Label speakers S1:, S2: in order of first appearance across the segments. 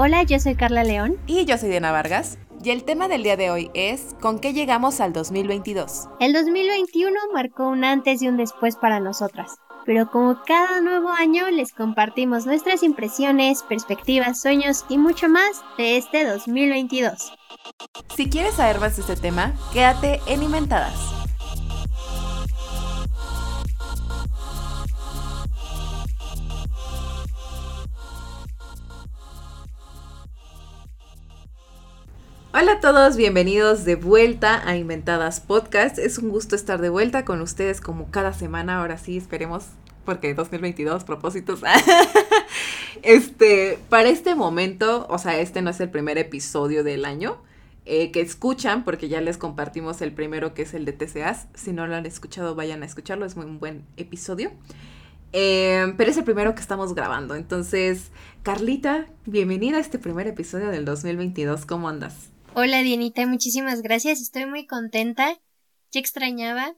S1: Hola, yo soy Carla León.
S2: Y yo soy Diana Vargas. Y el tema del día de hoy es ¿con qué llegamos al 2022?
S1: El 2021 marcó un antes y un después para nosotras. Pero como cada nuevo año les compartimos nuestras impresiones, perspectivas, sueños y mucho más de este 2022.
S2: Si quieres saber más de este tema, quédate en Inventadas. Hola a todos, bienvenidos de vuelta a Inventadas Podcast. Es un gusto estar de vuelta con ustedes como cada semana. Ahora sí, esperemos, porque 2022, propósitos. este, para este momento, o sea, este no es el primer episodio del año eh, que escuchan, porque ya les compartimos el primero que es el de TCAs. Si no lo han escuchado, vayan a escucharlo, es muy un buen episodio. Eh, pero es el primero que estamos grabando. Entonces, Carlita, bienvenida a este primer episodio del 2022. ¿Cómo andas?
S1: Hola Dienita, muchísimas gracias. Estoy muy contenta. Ya extrañaba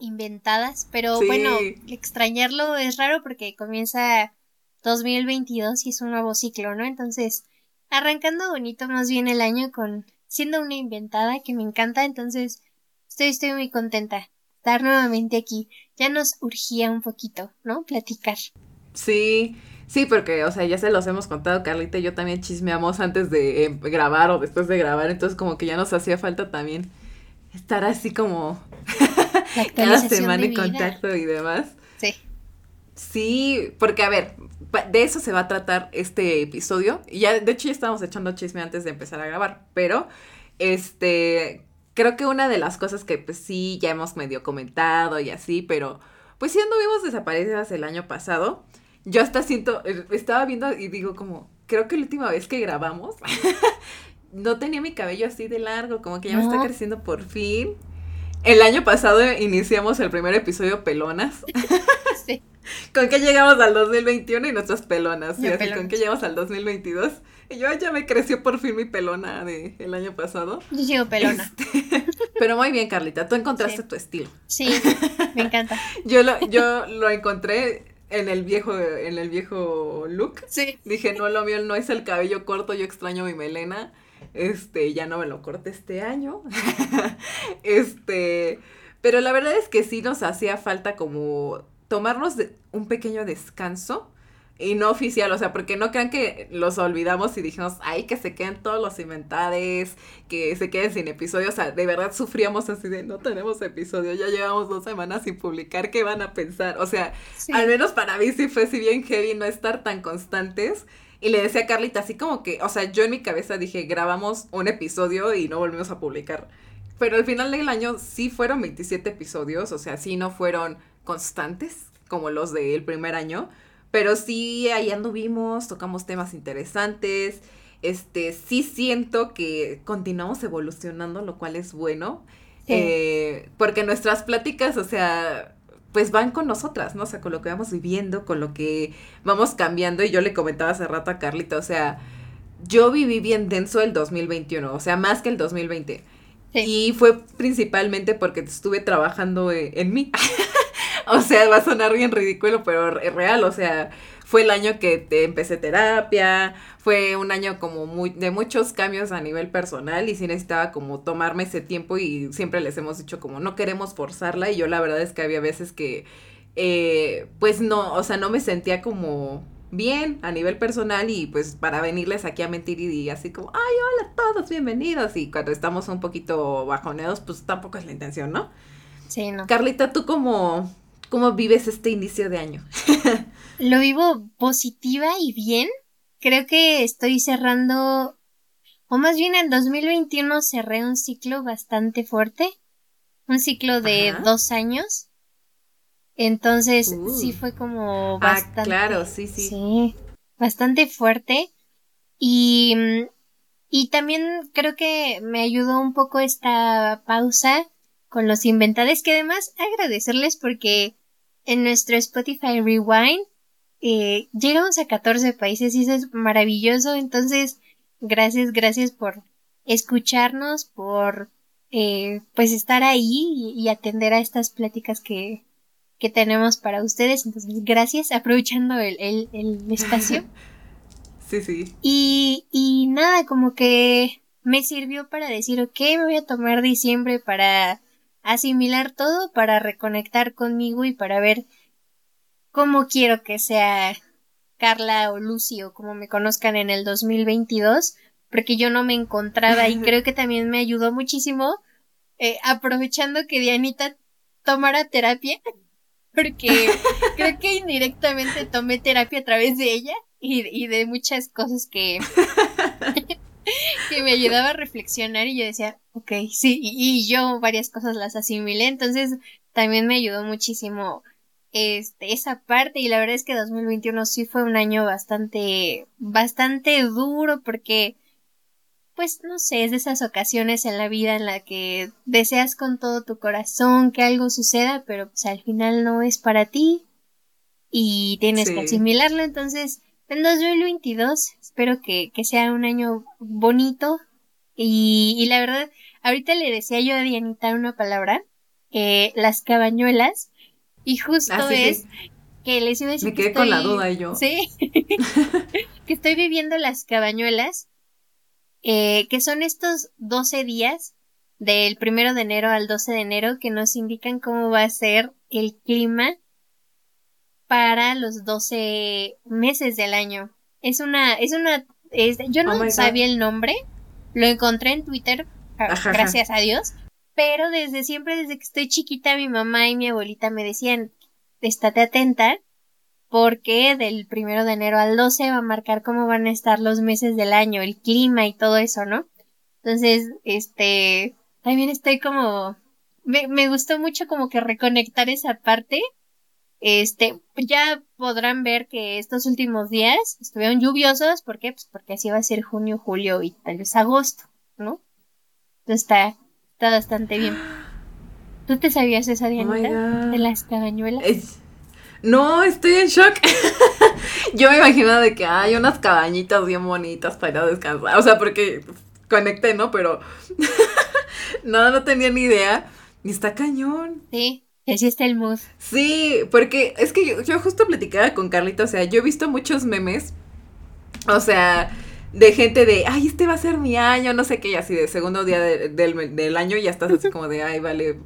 S1: inventadas, pero bueno, extrañarlo es raro porque comienza 2022 y es un nuevo ciclo, ¿no? Entonces, arrancando bonito más bien el año con siendo una inventada que me encanta, entonces estoy, estoy muy contenta estar nuevamente aquí. Ya nos urgía un poquito, ¿no? Platicar.
S2: Sí, Sí, porque, o sea, ya se los hemos contado, Carlita y yo también chismeamos antes de eh, grabar o después de grabar, entonces como que ya nos hacía falta también estar así como cada semana en contacto y demás.
S1: Sí.
S2: Sí, porque a ver, de eso se va a tratar este episodio. Y ya, de hecho, ya estábamos echando chisme antes de empezar a grabar, pero este, creo que una de las cosas que pues sí ya hemos medio comentado y así, pero pues sí anduvimos desaparecidas el año pasado yo hasta siento, eh, estaba viendo y digo como, creo que la última vez que grabamos, no tenía mi cabello así de largo, como que ya me está creciendo por fin. El año pasado iniciamos el primer episodio pelonas. sí. ¿Con qué llegamos al 2021 y nuestras pelonas? Y así, ¿con qué llegamos al 2022? Y yo ya me creció por fin mi pelona de el año pasado.
S1: Yo llego pelona.
S2: Este, pero muy bien, Carlita, tú encontraste tu estilo.
S1: Sí, me encanta.
S2: yo lo, yo lo encontré en el viejo, en el viejo look.
S1: Sí.
S2: Dije, no, lo mío no es el cabello corto, yo extraño mi melena. Este, ya no me lo corté este año. este, pero la verdad es que sí nos hacía falta como tomarnos un pequeño descanso y no oficial, o sea, porque no crean que los olvidamos y dijimos, ay, que se queden todos los inventades, que se queden sin episodio, o sea, de verdad sufríamos así de, no tenemos episodio, ya llevamos dos semanas sin publicar, ¿qué van a pensar? O sea, al menos para mí sí fue si bien heavy no estar tan constantes. Y le decía a Carlita, así como que, o sea, yo en mi cabeza dije, grabamos un episodio y no volvimos a publicar. Pero al final del año sí fueron 27 episodios, o sea, sí no fueron constantes como los del primer año pero sí, ahí anduvimos, tocamos temas interesantes. Este, sí siento que continuamos evolucionando, lo cual es bueno. Eh, porque nuestras pláticas, o sea, pues van con nosotras, ¿no? O sea, con lo que vamos viviendo, con lo que vamos cambiando. Y yo le comentaba hace rato a Carlita, o sea, yo viví bien denso el 2021, o sea, más que el 2020. Y fue principalmente porque estuve trabajando eh, en mí. o sea, va a sonar bien ridículo, pero es real, o sea, fue el año que te empecé terapia, fue un año como muy, de muchos cambios a nivel personal y sí necesitaba como tomarme ese tiempo y siempre les hemos dicho como no queremos forzarla y yo la verdad es que había veces que eh, pues no, o sea, no me sentía como bien a nivel personal y pues para venirles aquí a mentir y, así como, ay, hola a todos, bienvenidos y cuando estamos un poquito bajoneados pues tampoco es la intención, ¿no?
S1: Sí, no.
S2: Carlita, ¿tú cómo, ¿Cómo vives este inicio de año?
S1: Lo vivo positiva y bien. Creo que estoy cerrando, o más bien en 2021 cerré un ciclo bastante fuerte, un ciclo de dos años. Entonces sí uh. fue como ah, bastante.
S2: Ah, claro, sí, sí.
S1: Sí, bastante fuerte. Y, y también creo que me ayudó un poco esta pausa con los inventades que además agradecerles porque en nuestro Spotify Rewind eh, llegamos a 14 países y eso es maravilloso. Entonces, gracias, gracias por escucharnos, por eh, pues estar ahí y, atender a estas pláticas que, que tenemos para ustedes. Entonces, gracias, aprovechando el, el, el espacio.
S2: Sí, sí.
S1: Y, y nada, como que me sirvió para decir, ok, me voy a tomar diciembre para asimilar todo, para reconectar conmigo y para ver cómo quiero que sea Carla o Lucy o como me conozcan en el 2022, porque yo no me encontraba y creo que también me ayudó muchísimo eh, aprovechando que Dianita tomara terapia, porque creo que indirectamente tomé terapia a través de ella y, y de muchas cosas que, que me ayudaba a reflexionar y yo decía, ok, sí, y, y, yo varias cosas las asimilé, entonces también me ayudó muchísimo este, esa parte y la verdad es que 2021 sí fue un año bastante, bastante duro porque pues no sé, es de esas ocasiones en la vida en la que deseas con todo tu corazón que algo suceda, pero pues al final no es para ti y tienes que asimilarlo. Entonces, en 2022 espero que, que sea un año bonito y, y, la verdad, ahorita le decía yo a Dianita una palabra, eh, las cabañuelas, y justo ah, es que les iba a decir
S2: Me quedé con la duda yo.
S1: Sí, que estoy viviendo las cabañuelas eh, que son estos 12 días del primero de enero al 12 de enero que nos indican cómo va a ser el clima para los 12 meses del año. Es una, es una, yo no oh sabía el nombre, lo encontré en Twitter, ah, gracias a Dios, pero desde siempre, desde que estoy chiquita, mi mamá y mi abuelita me decían, estate atenta, porque del primero de enero al 12 va a marcar cómo van a estar los meses del año, el clima y todo eso, ¿no? Entonces, este, también estoy como, me, me gustó mucho como que reconectar esa parte. Este, ya podrán ver que estos últimos días estuvieron lluviosos, ¿por qué? Pues porque así va a ser junio, julio y tal vez agosto, ¿no? Entonces está, está bastante bien. ¿Tú te sabías esa, Dianita? Oh de las cabañuelas.
S2: No, estoy en shock. Yo me imagino de que hay unas cabañitas bien bonitas para ir a descansar. O sea, porque conecté, ¿no? Pero no, no tenía ni idea. Y está cañón.
S1: Sí, así está el mood.
S2: Sí, porque es que yo, yo justo platicaba con Carlita, o sea, yo he visto muchos memes. O sea, de gente de, ay, este va a ser mi año, no sé qué, y así de segundo día del, del año ya estás así como de, ay, vale,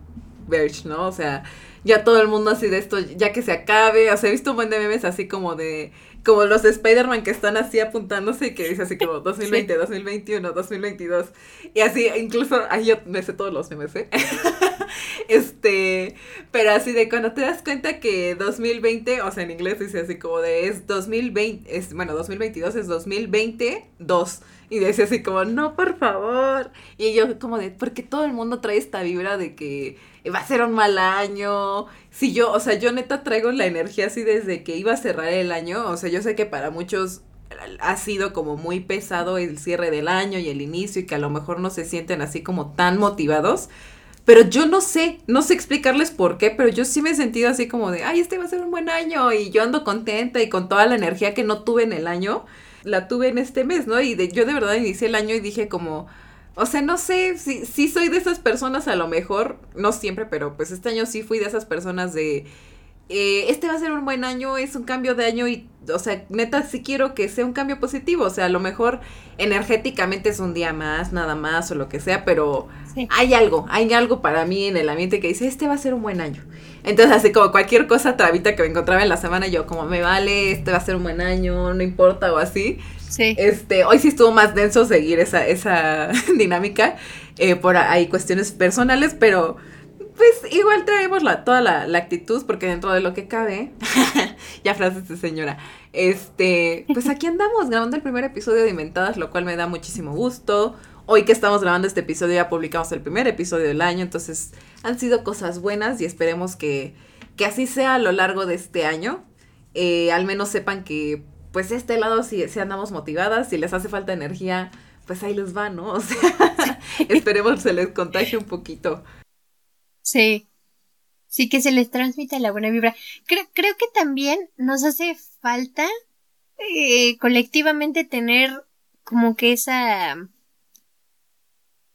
S2: Verge, ¿no? O sea, ya todo el mundo así de esto, ya que se acabe. O sea, he visto un buen de memes así como de, como los de Spider-Man que están así apuntándose y que dice así como 2020, 2021, 2022. Y así, incluso, ahí yo me sé todos los memes, ¿eh? este, pero así de cuando te das cuenta que 2020, o sea, en inglés dice así como de es 2020, es, bueno, 2022 es 2022. Y decía así como, no, por favor. Y yo como de, porque todo el mundo trae esta vibra de que va a ser un mal año. Si yo, o sea, yo neta traigo la energía así desde que iba a cerrar el año. O sea, yo sé que para muchos ha sido como muy pesado el cierre del año y el inicio y que a lo mejor no se sienten así como tan motivados. Pero yo no sé, no sé explicarles por qué, pero yo sí me he sentido así como de, ay, este va a ser un buen año y yo ando contenta y con toda la energía que no tuve en el año la tuve en este mes, ¿no? Y de, yo de verdad inicié el año y dije como, o sea, no sé, si, si soy de esas personas a lo mejor, no siempre, pero pues este año sí fui de esas personas de, eh, este va a ser un buen año, es un cambio de año y, o sea, neta sí quiero que sea un cambio positivo, o sea, a lo mejor energéticamente es un día más, nada más o lo que sea, pero hay algo, hay algo para mí en el ambiente que dice, este va a ser un buen año. Entonces, así como cualquier cosa trabita que me encontraba en la semana, yo como me vale, este va a ser un buen año, no importa o así.
S1: Sí.
S2: Este, hoy sí estuvo más denso seguir esa, esa dinámica eh, por ahí cuestiones personales, pero pues igual traemos la, toda la, la, actitud, porque dentro de lo que cabe, ya frases de señora, este, pues aquí andamos grabando el primer episodio de Inventadas, lo cual me da muchísimo gusto. Hoy que estamos grabando este episodio ya publicamos el primer episodio del año, entonces han sido cosas buenas y esperemos que, que así sea a lo largo de este año. Eh, al menos sepan que pues este lado si, si andamos motivadas, si les hace falta energía, pues ahí les va, ¿no? O sea, esperemos se les contagie un poquito.
S1: Sí. Sí, que se les transmita la buena vibra. Creo, creo que también nos hace falta eh, colectivamente tener como que esa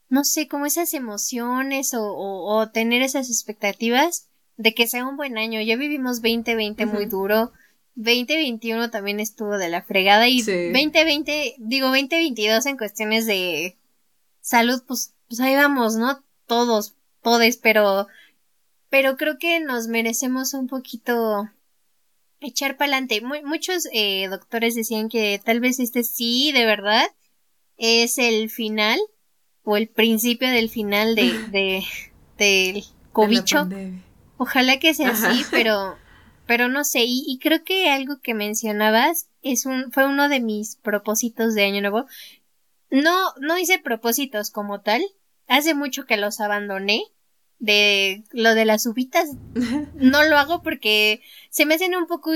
S1: no sé, como esas emociones o, o, tener esas expectativas de que sea un buen año. Ya vivimos 2020 muy duro 2021 también estuvo de la fregada y 2020, digo 2022 en cuestiones de salud, pues, pues ahí vamos, ¿no? Todos, todes, pero, pero creo que nos merecemos un poquito echar para adelante. muchos eh, doctores decían que tal vez este sí, de verdad, es el final o el principio del final de, de del cobicho. Ojalá que sea así, pero pero no sé, y, creo que algo que mencionabas es un, fue uno de mis propósitos de año nuevo. No, no hice propósitos como tal. Hace mucho que los abandoné. De lo de las uvitas. No lo hago porque se me hacen un poco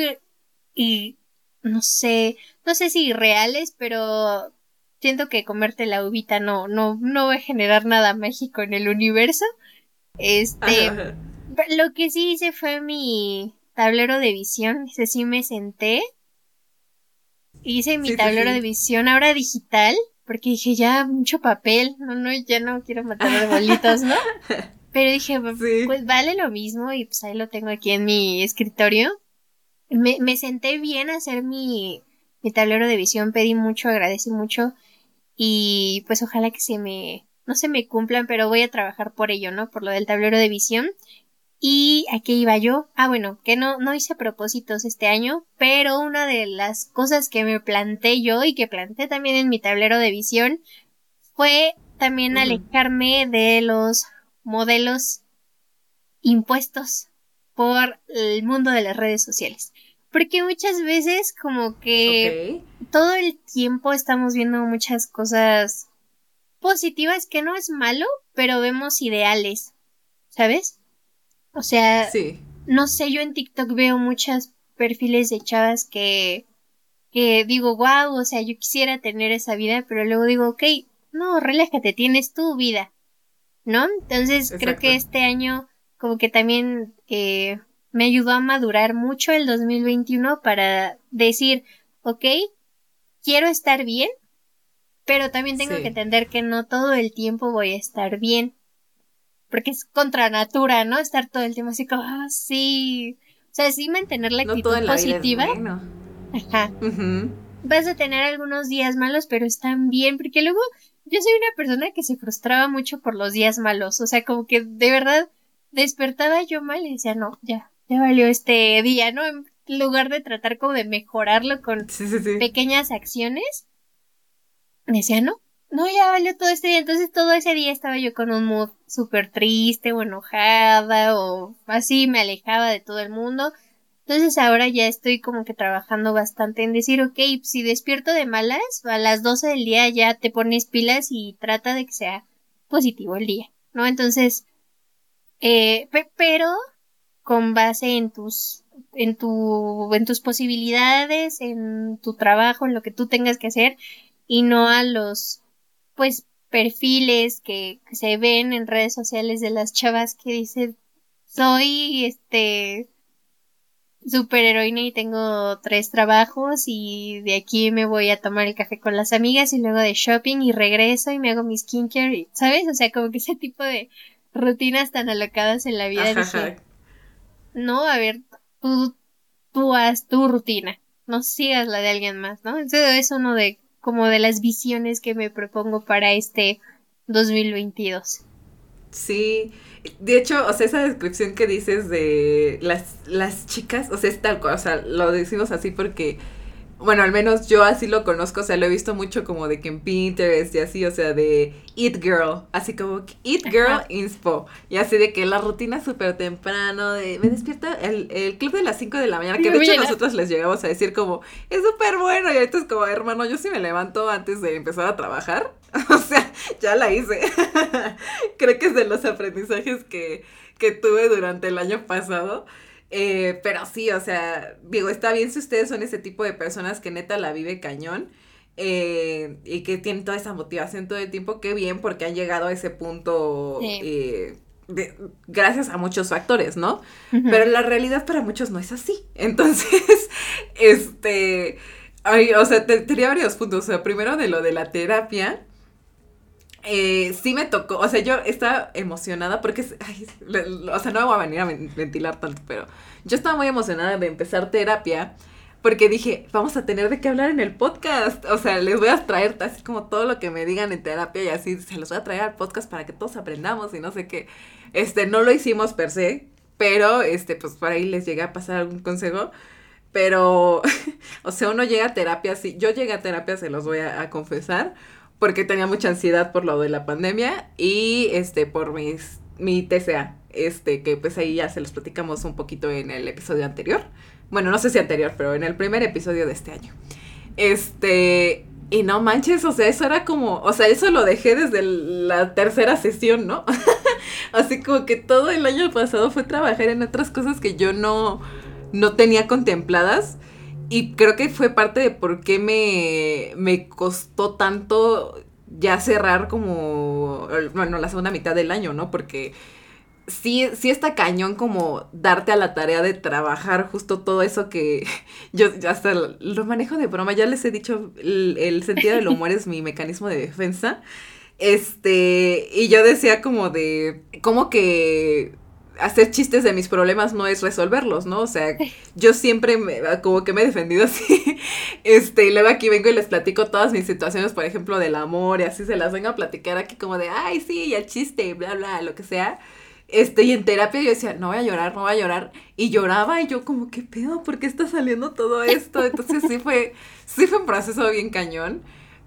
S1: y, no sé, no sé si reales, pero siento que comerte la uvita no, no, no va a generar nada mágico en el universo. Este, lo que sí hice fue mi, tablero de visión. Ese sí me senté. Hice mi tablero de visión ahora digital. Porque dije, ya, mucho papel. No, no, ya no quiero matar de bolitos, ¿no? Pero dije, pues vale lo mismo. Y pues ahí lo tengo aquí en mi escritorio. Me, me senté bien a hacer mi, mi tablero de visión. Pedí mucho, agradecí mucho. Y pues ojalá que se me, no se me cumplan, pero voy a trabajar por ello, ¿no? Por lo del tablero de visión. ¿Y a qué iba yo? Ah, bueno, que no, no hice propósitos este año, pero una de las cosas que me planté yo y que planté también en mi tablero de visión fue también alejarme de los modelos impuestos por el mundo de las redes sociales. Porque muchas veces como que todo el tiempo estamos viendo muchas cosas positivas que no es malo, pero vemos ideales, ¿sabes? O sea, no sé, yo en TikTok veo muchas perfiles de chavas que, que digo, wow, o sea, yo quisiera tener esa vida, pero luego digo, ok, no, relájate, tienes tu vida, ¿no? Entonces creo que este año como que también eh, me ayudó a madurar mucho el 2021 para decir, ok, quiero estar bien, pero también tengo que entender que no todo el tiempo voy a estar bien porque es contra natura, ¿no? Estar todo el tiempo así como, ah, sí. O sea, sí mantener la actitud positiva. Ajá. Vas a tener algunos días malos, pero están bien, porque luego yo soy una persona que se frustraba mucho por los días malos. O sea, como que de verdad despertaba yo mal y decía, no, ya, ya valió este día, ¿no? En lugar de tratar como de mejorarlo con pequeñas acciones, decía, no, no, ya valió todo este día. Entonces todo ese día estaba yo con un mood súper triste o enojada o así, me alejaba de todo el mundo. Entonces ahora ya estoy como que trabajando bastante en decir, ok, si despierto de malas, a las 12 del día ya te pones pilas y trata de que sea positivo el día, ¿no? Entonces, eh, pero con base en tus, en tu, en tus posibilidades, en tu trabajo, en lo que tú tengas que hacer y no a los pues perfiles que, se ven en redes sociales de las chavas que dicen soy este superheroína y tengo tres trabajos y de aquí me voy a tomar el café con las amigas y luego de shopping y regreso y me hago mi skincare, ¿sabes? O sea, como que ese tipo de rutinas tan alocadas en la vida. no, a ver, tú, tú haz tu rutina, no sigas la de alguien más, ¿no? Eso es uno de como de las visiones que me propongo para este 2022.
S2: Sí, de hecho, o sea, esa descripción que dices de las, las chicas, o sea, es tal cual, o sea, lo decimos así porque bueno, al menos yo así lo conozco, o sea, lo he visto mucho como de que en Pinterest y así, o sea, de Eat Girl, así como Eat Girl Inspo, y así de que la rutina súper temprano, de me despierta el, el club de las 5 de la mañana, que de hecho nosotros les llegamos a decir como, es súper bueno, y ahorita es como, hermano, yo sí me levanto antes de empezar a trabajar, o sea, ya la hice, creo que es de los aprendizajes que, que tuve durante el año pasado, eh, pero sí, o sea, digo, está bien si ustedes son ese tipo de personas que neta la vive cañón. Eh, y que tienen toda esa motivación todo el tiempo, qué bien, porque han llegado a ese punto eh, gracias a muchos factores, ¿no? Pero la realidad para muchos no es así. Entonces, este, ay, o sea, tenía varios puntos. O sea, primero de lo de la terapia, eh, sí me tocó, o sea, yo estaba emocionada porque, o sea, no voy a venir a ventilar tanto, pero yo estaba muy emocionada de empezar terapia porque dije, vamos a tener de qué hablar en el podcast. O sea, les voy a traer así como todo lo que me digan en terapia y así se los voy a traer al podcast para que todos aprendamos y no sé qué. Este, no lo hicimos per se, pero este, pues por ahí les llegué a pasar algún consejo. Pero, o sea, uno llega a terapia, sí, yo llegué a terapia, se los voy a confesar, porque tenía mucha ansiedad por lo de la pandemia y este, por mis, mi TCA, este, que pues ahí ya se los platicamos un poquito en el episodio anterior. Bueno, no sé si anterior, pero en el primer episodio de este año. Este, y no manches, o sea, eso era como, o sea, eso lo dejé desde la tercera sesión, ¿no? Así como que todo el año pasado fue trabajar en otras cosas que yo no, no tenía contempladas. Y creo que fue parte de por qué me, me costó tanto ya cerrar como, bueno, la segunda mitad del año, ¿no? Porque sí, sí está cañón como darte a la tarea de trabajar justo todo eso que yo hasta lo manejo de broma, ya les he dicho, el, sentido del humor es mi mecanismo de defensa. Este, y yo decía como de, como que hacer chistes de mis problemas no es resolverlos, ¿no? O sea, yo siempre me, como que me he defendido así. Este, y luego aquí vengo y les platico todas mis situaciones, por ejemplo, del amor y así se las vengo a platicar aquí como de, ay, sí, el chiste, bla, bla, lo que sea. Este, y en terapia yo decía, no voy a llorar, no voy a llorar. Y lloraba y yo como, ¿qué pedo? ¿Por qué está saliendo todo esto? Entonces sí fue, sí fue un proceso bien cañón.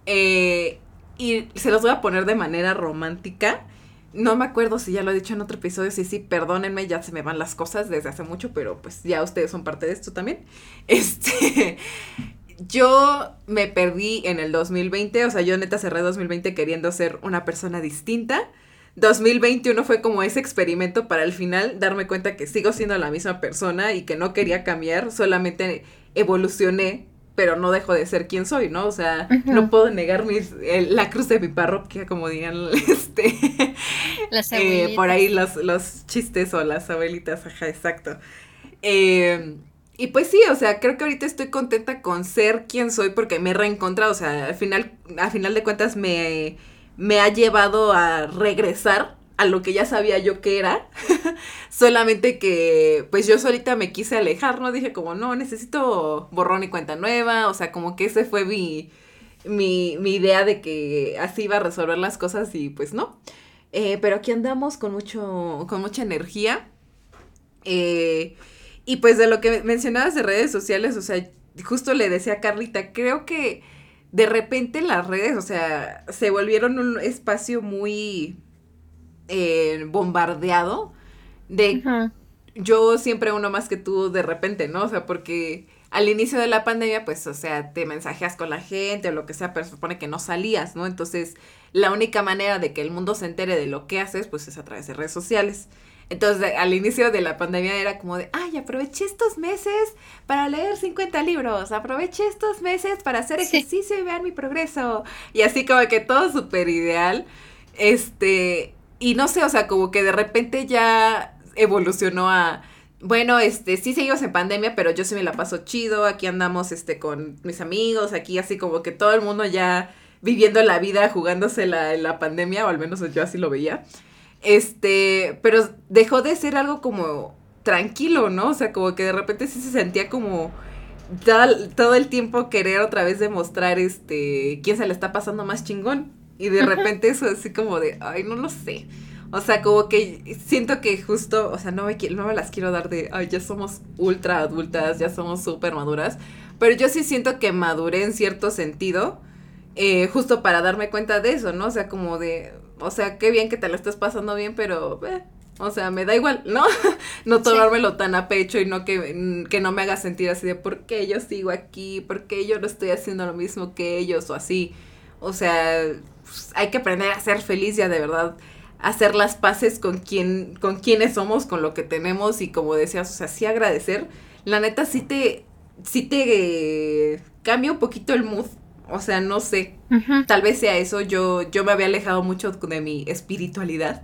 S2: Eh, y se los voy a poner de manera romántica. No me acuerdo si ya lo he dicho en otro episodio, sí, sí, perdónenme, ya se me van las cosas desde hace mucho, pero pues ya ustedes son parte de esto también. Este, yo me perdí en el 2020, o sea, yo neta cerré 2020 queriendo ser una persona distinta 2021 fue como ese experimento para al final darme cuenta que sigo siendo la misma persona y que no quería cambiar, solamente evolucioné, pero no dejo de ser quien soy, ¿no? O sea, no puedo negar mis, la cruz de mi parroquia, como dirían, este, las eh, por ahí los, los chistes o las abuelitas, ajá, exacto. Eh, y pues sí, o sea, creo que ahorita estoy contenta con ser quien soy porque me he reencontrado, o sea, al final, al final de cuentas me me ha llevado a regresar a lo que ya sabía yo que era. Solamente que pues yo solita me quise alejar, ¿no? Dije como, no, necesito borrón y cuenta nueva. O sea, como que ese fue mi, mi, mi idea de que así iba a resolver las cosas y pues no. Eh, pero aquí andamos con mucho, con mucha energía. Eh, y pues de lo que mencionabas de redes sociales, o sea, justo le decía a Carlita, creo que de repente las redes, o sea, se volvieron un espacio muy eh, bombardeado de yo siempre uno más que tú de repente, ¿no? O sea, porque al inicio de la pandemia, pues, o sea, te mensajeas con la gente o lo que sea, pero se supone que no salías, ¿no? Entonces, la única manera de que el mundo se entere de lo que haces, pues, es a través de redes sociales. Entonces, al inicio de la pandemia era como de, ay, aproveché estos meses para leer 50 libros, aproveché estos meses para hacer ejercicio y ver mi progreso. Y así como que todo súper ideal. Este, y no sé, o sea, como que de repente ya evolucionó a, bueno, este, sí seguimos en pandemia, pero yo sí me la paso chido, aquí andamos, este, con mis amigos, aquí así como que todo el mundo ya viviendo la vida, jugándose la, la pandemia, o al menos yo así lo veía. Este, pero dejó de ser algo como tranquilo, ¿no? O sea, como que de repente sí se sentía como todo, el tiempo querer otra vez demostrar este quién se le está pasando más chingón. Y de repente eso así como de, ay, no lo sé. O sea, como que siento que justo, o sea, no me, no me las quiero dar de, ay, ya somos ultra adultas, ya somos súper maduras. Pero yo sí siento que maduré en cierto sentido, eh, justo para darme cuenta de eso, ¿no? O sea, como de, o sea, qué bien que te la estés pasando bien, pero, eh, o sea, me da igual, ¿no? no tomármelo tan a pecho y no que, que no me haga sentir así de por qué yo sigo aquí, por qué yo no estoy haciendo lo mismo que ellos o así. O sea, pues, hay que aprender a ser feliz ya de verdad hacer las paces con quien, con quienes somos, con lo que tenemos y como decías, o sea, sí agradecer. La neta sí te, sí te cambia un poquito el mood o sea, no sé. Tal vez sea eso. Yo, yo me había alejado mucho de mi espiritualidad.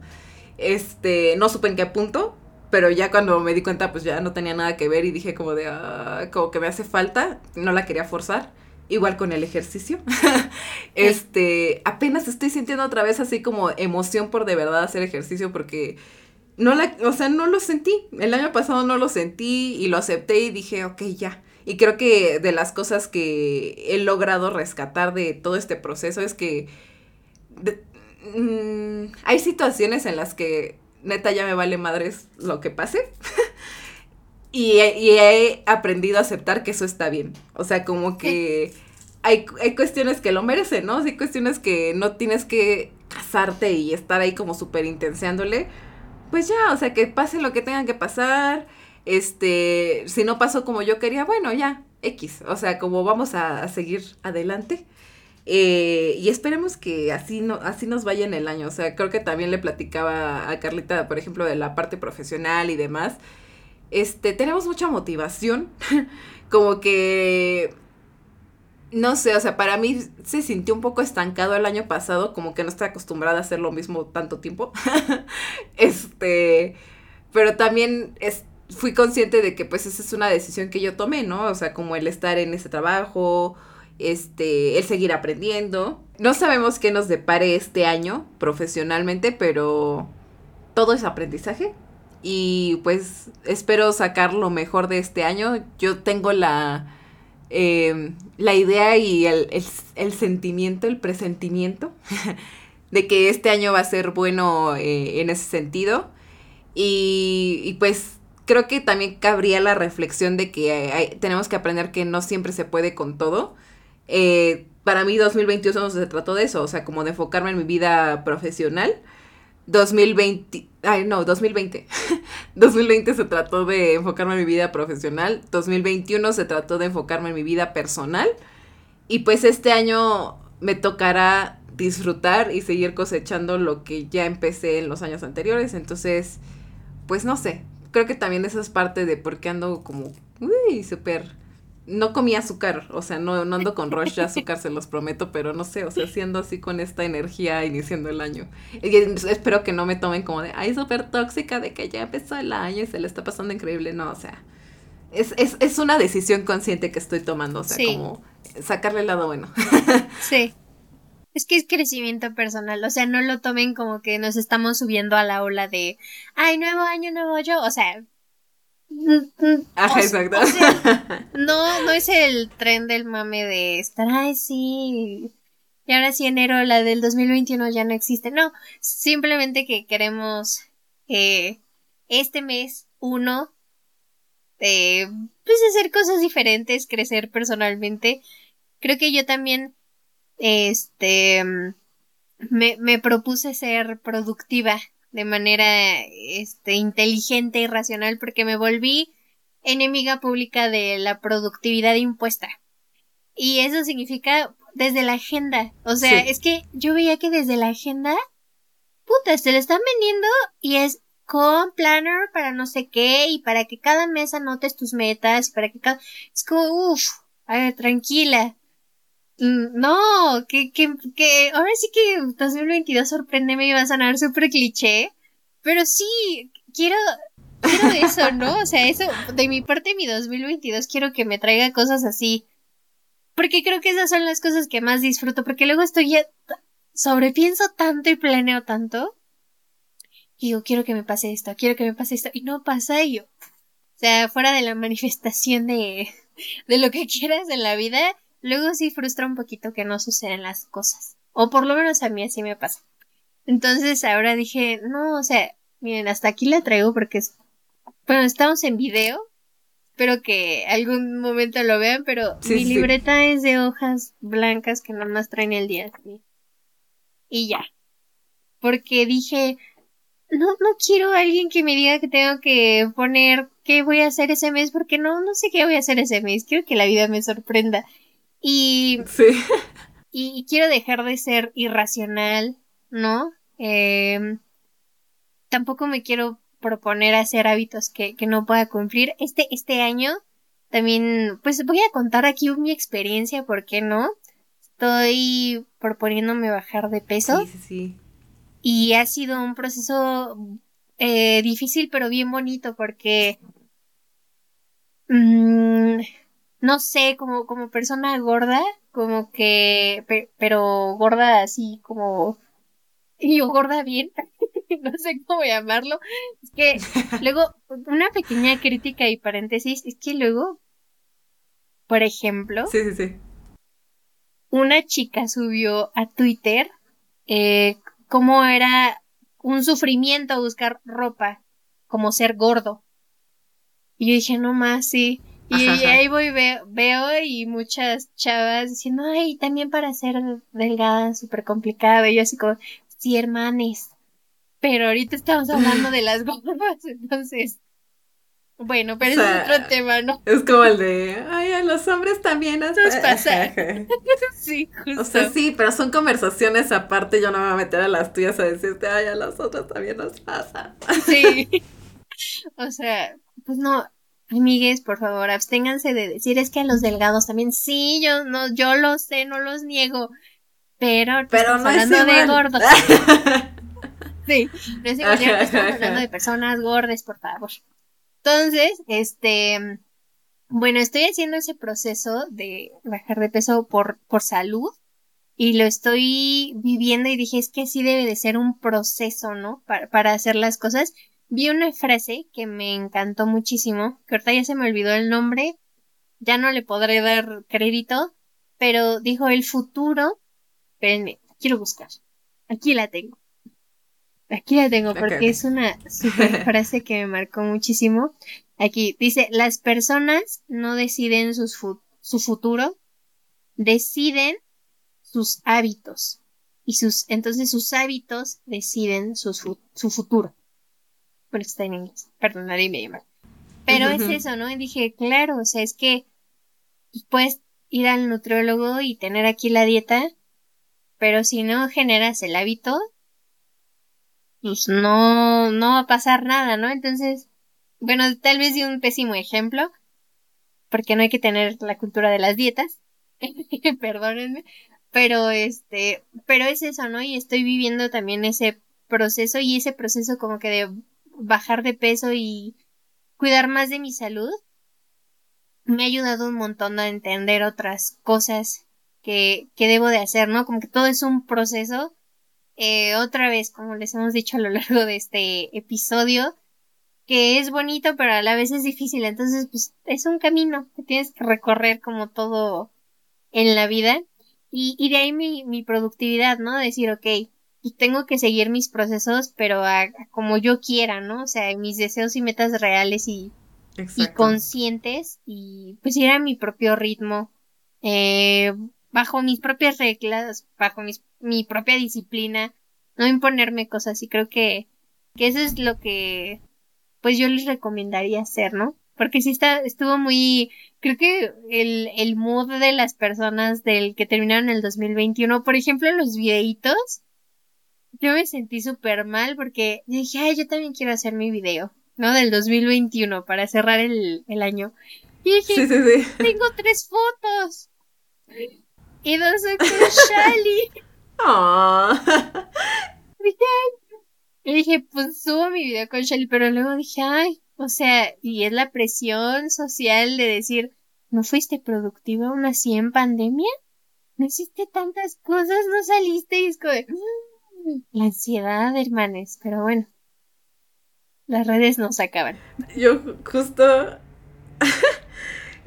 S2: Este, no supe en qué punto. Pero ya cuando me di cuenta, pues ya no tenía nada que ver y dije como de, ah, como que me hace falta. No la quería forzar. Igual con el ejercicio. este, apenas estoy sintiendo otra vez así como emoción por de verdad hacer ejercicio porque no la, o sea, no lo sentí. El año pasado no lo sentí y lo acepté y dije, ok, ya Y creo que de las cosas que he logrado rescatar de todo este proceso es que mm, hay situaciones en las que neta ya me vale madres lo que pase. y, he aprendido a aceptar que eso está bien. O sea, como que hay, hay cuestiones que lo merecen, ¿no? Hay cuestiones que no tienes que casarte y estar ahí como súper intenseándole. Pues ya, o sea, que pase lo que tengan que pasar. Este, si no pasó como yo quería, bueno, ya, X. O sea, como vamos a, seguir adelante. Eh, y esperemos que así, no, así nos vaya en el año. O sea, creo que también le platicaba a Carlita, por ejemplo, de la parte profesional y demás. Este, tenemos mucha motivación. como que no sé, o sea, para mí se sintió un poco estancado el año pasado, como que no estoy acostumbrada a hacer lo mismo tanto tiempo. este, pero también es, fui consciente de que pues esa es una decisión que yo tomé, ¿no? O sea, como el estar en ese trabajo, este, el seguir aprendiendo. No sabemos qué nos depare este año profesionalmente, pero todo es aprendizaje. Y pues espero sacar lo mejor de este año. Yo tengo la eh, la idea y el, sentimiento, el presentimiento de que este año va a ser bueno eh, en ese sentido. Y, pues creo que también cabría la reflexión de que tenemos que aprender que no siempre se puede con todo. Eh, para mí 2021 se trató de eso, o sea, como de enfocarme en mi vida profesional 2020, ay no, 2020. 2020 se trató de enfocarme en mi vida profesional, 2021 se trató de enfocarme en mi vida personal y pues este año me tocará disfrutar y seguir cosechando lo que ya empecé en los años anteriores, entonces pues no sé, creo que también esa es parte de por qué ando como, uy, súper no comí azúcar, o sea, no, no ando con rush de azúcar, se los prometo, pero no sé, o sea, siendo así con esta energía iniciando el año. Y espero que no me tomen como de, ay, súper tóxica, de que ya empezó el año y se le está pasando increíble, no, o sea, es, es, es una decisión consciente que estoy tomando, o sea, como sacarle el lado bueno.
S1: sí. Es que es crecimiento personal, o sea, no lo tomen como que nos estamos subiendo a la ola de, ay, nuevo año, nuevo yo, o sea,
S2: Ajá, exacto.
S1: no, no es el tren del mame de estar, ay, sí. Y ahora sí, enero, la del 2021 ya no existe. No, simplemente que queremos eh, este mes, uno, eh, pues hacer cosas diferentes, crecer personalmente. Creo que yo también, este, me, me propuse ser productiva de manera este, inteligente y racional porque me volví enemiga pública de la productividad impuesta. Y eso significa desde la agenda. O sea, es que yo veía que desde la agenda, puta, se le están vendiendo y es con planner para no sé qué y para que cada mes anotes tus metas y para que cada... Es como, uff, tranquila. No, que, que, que ahora sí que 2022 sorprende me iba a sonar súper cliché, pero sí, quiero, quiero eso, ¿no? O sea, eso, de mi parte, mi 2022 quiero que me traiga cosas así, porque creo que esas son las cosas que más disfruto, porque luego estoy ya, sobrepienso tanto y planeo tanto, y digo, quiero que me pase esto, quiero que me pase esto, y no pasa ello. O sea, fuera de la manifestación de, de lo que quieras en la vida, luego sí frustra un poquito que no sucedan las cosas. O por lo menos a mí así me pasa. Entonces ahora dije, no, o sea, miren, hasta aquí la traigo porque es... Bueno, estamos en video. Espero que algún momento lo vean, pero mi libreta es de hojas blancas que nada más traen el día. Y ya. Porque dije, no, no quiero a alguien que me diga que tengo que poner qué voy a hacer ese mes, porque no, no sé qué voy a hacer ese mes. Quiero que la vida me sorprenda. Y, y, quiero dejar de ser irracional, ¿no? Em, tampoco me quiero proponer hacer hábitos que, que no pueda cumplir. Este, este año también, pues voy a contar aquí mi experiencia, ¿por qué no? Estoy proponiéndome bajar de peso.
S2: Sí, sí, sí.
S1: Y ha sido un proceso eh, difícil, pero bien bonito, porque mmm, no sé, como, como persona gorda, como que, pero gorda así como, y yo gorda bien, no sé cómo llamarlo, es que luego, una pequeña crítica y paréntesis, es que luego Por ejemplo.
S2: Sí, sí, sí.
S1: Una chica subió a Twitter eh, cómo era un sufrimiento buscar ropa, como ser gordo. Y yo dije, no más, sí. Y, ahí voy, veo, veo, y muchas chavas diciendo, ay, también para ser delgada, súper complicado. Y yo así como, sí, hermanes. Pero ahorita estamos hablando de las gordas, entonces. Bueno, pero es otro tema, ¿no?
S2: Es como el de, ay, a los hombres también nos,
S1: pasa. sí, justo.
S2: O sea, sí, pero son conversaciones aparte, yo no me voy a meter a las tuyas a decirte, ay, a los otros también nos pasa.
S1: sí. O sea, pues no, amigues, por favor, absténganse de decir, es que a los delgados también, sí, yo no, yo lo sé, no los niego, pero,
S2: pero no hablando
S1: de gordos. sí, no es igual, estamos hablando de personas gordas, por favor. Entonces, este, bueno, estoy haciendo ese proceso de bajar de peso por, por salud y lo estoy viviendo y dije, es que sí debe de ser un proceso, ¿no? Para, para hacer las cosas. Vi una frase que me encantó muchísimo, que ahorita ya se me olvidó el nombre, ya no le podré dar crédito, pero dijo el futuro, espérenme, quiero buscar, aquí la tengo. Aquí la tengo porque es una super frase que me marcó muchísimo. Aquí dice, las personas no deciden su futuro, deciden sus hábitos. Y sus, entonces sus hábitos deciden su, su futuro. Bueno, está en inglés, perdón, nadie me llama. Pero es eso, ¿no? Y dije, claro, o sea, es que puedes ir al nutriólogo y tener aquí la dieta, pero si no generas el hábito, pues no, no va a pasar nada, ¿no? Entonces, bueno, tal vez di un pésimo ejemplo, porque no hay que tener la cultura de las dietas, perdónenme, pero este, pero es eso, ¿no? Y estoy viviendo también ese proceso y ese proceso como que de bajar de peso y cuidar más de mi salud me ha ayudado un montón a entender otras cosas que, que debo de hacer, ¿no? Como que todo es un proceso eh, otra vez, como les hemos dicho a lo largo de este episodio, que es bonito, pero a la vez es difícil. Entonces, pues es un camino que tienes que recorrer como todo en la vida. Y, y de ahí mi, mi productividad, ¿no? Decir, ok, pues tengo que seguir mis procesos, pero como yo quiera, ¿no? O sea, mis deseos y metas reales y, y conscientes y pues ir a mi propio ritmo. Eh, bajo mis propias reglas, bajo mi propia disciplina, no imponerme cosas y creo que, que eso es lo que pues yo les recomendaría hacer, ¿no? Porque sí está, estuvo muy, creo que el, el mood de las personas del que terminaron el 2021, por ejemplo, los videitos, yo me sentí súper mal porque dije, ay, yo también quiero hacer mi video, ¿no? Del 2021 para cerrar el, el año. Y dije, sí, sí, sí. tengo tres fotos. Y dos son con Shali. Y dije, pues subo mi video con Shelly, pero luego dije, ay, o sea, y es la presión social de decir, ¿no fuiste productiva aún así en pandemia? ¿No hiciste tantas cosas? ¿No saliste? Y es como mm, la ansiedad, hermanes, pero bueno, las redes no se acaban.
S2: Yo justo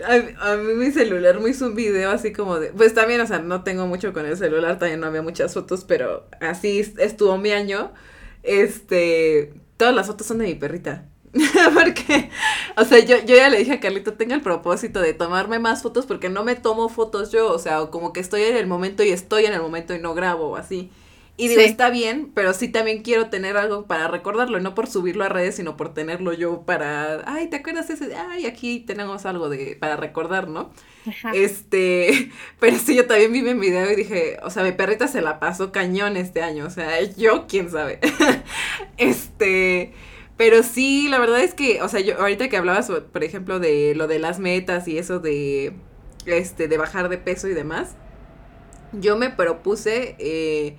S2: a, mí mi celular me hizo un video así como de, pues también, o sea, no tengo mucho con el celular, también no había muchas fotos, pero así estuvo mi año. Este, todas las fotos son de mi perrita. porque, o sea, yo, yo ya le dije a Carlito, tenga el propósito de tomarme más fotos porque no me tomo fotos yo, o sea, como que estoy en el momento y estoy en el momento y no grabo así. Y digo, está bien, pero sí también quiero tener algo para recordarlo, no por subirlo a redes, sino por tenerlo yo para, ay, ¿te acuerdas ese? Ay, aquí tenemos algo de para recordar, ¿no? Este, pero sí, yo también vi mi video y dije, o sea, mi perrita se la pasó cañón este año, o sea, yo, quién sabe. este, pero sí, la verdad es que, o sea, yo ahorita que hablabas, por ejemplo, de lo de las metas y eso de, este, de bajar de peso y demás, yo me propuse, eh,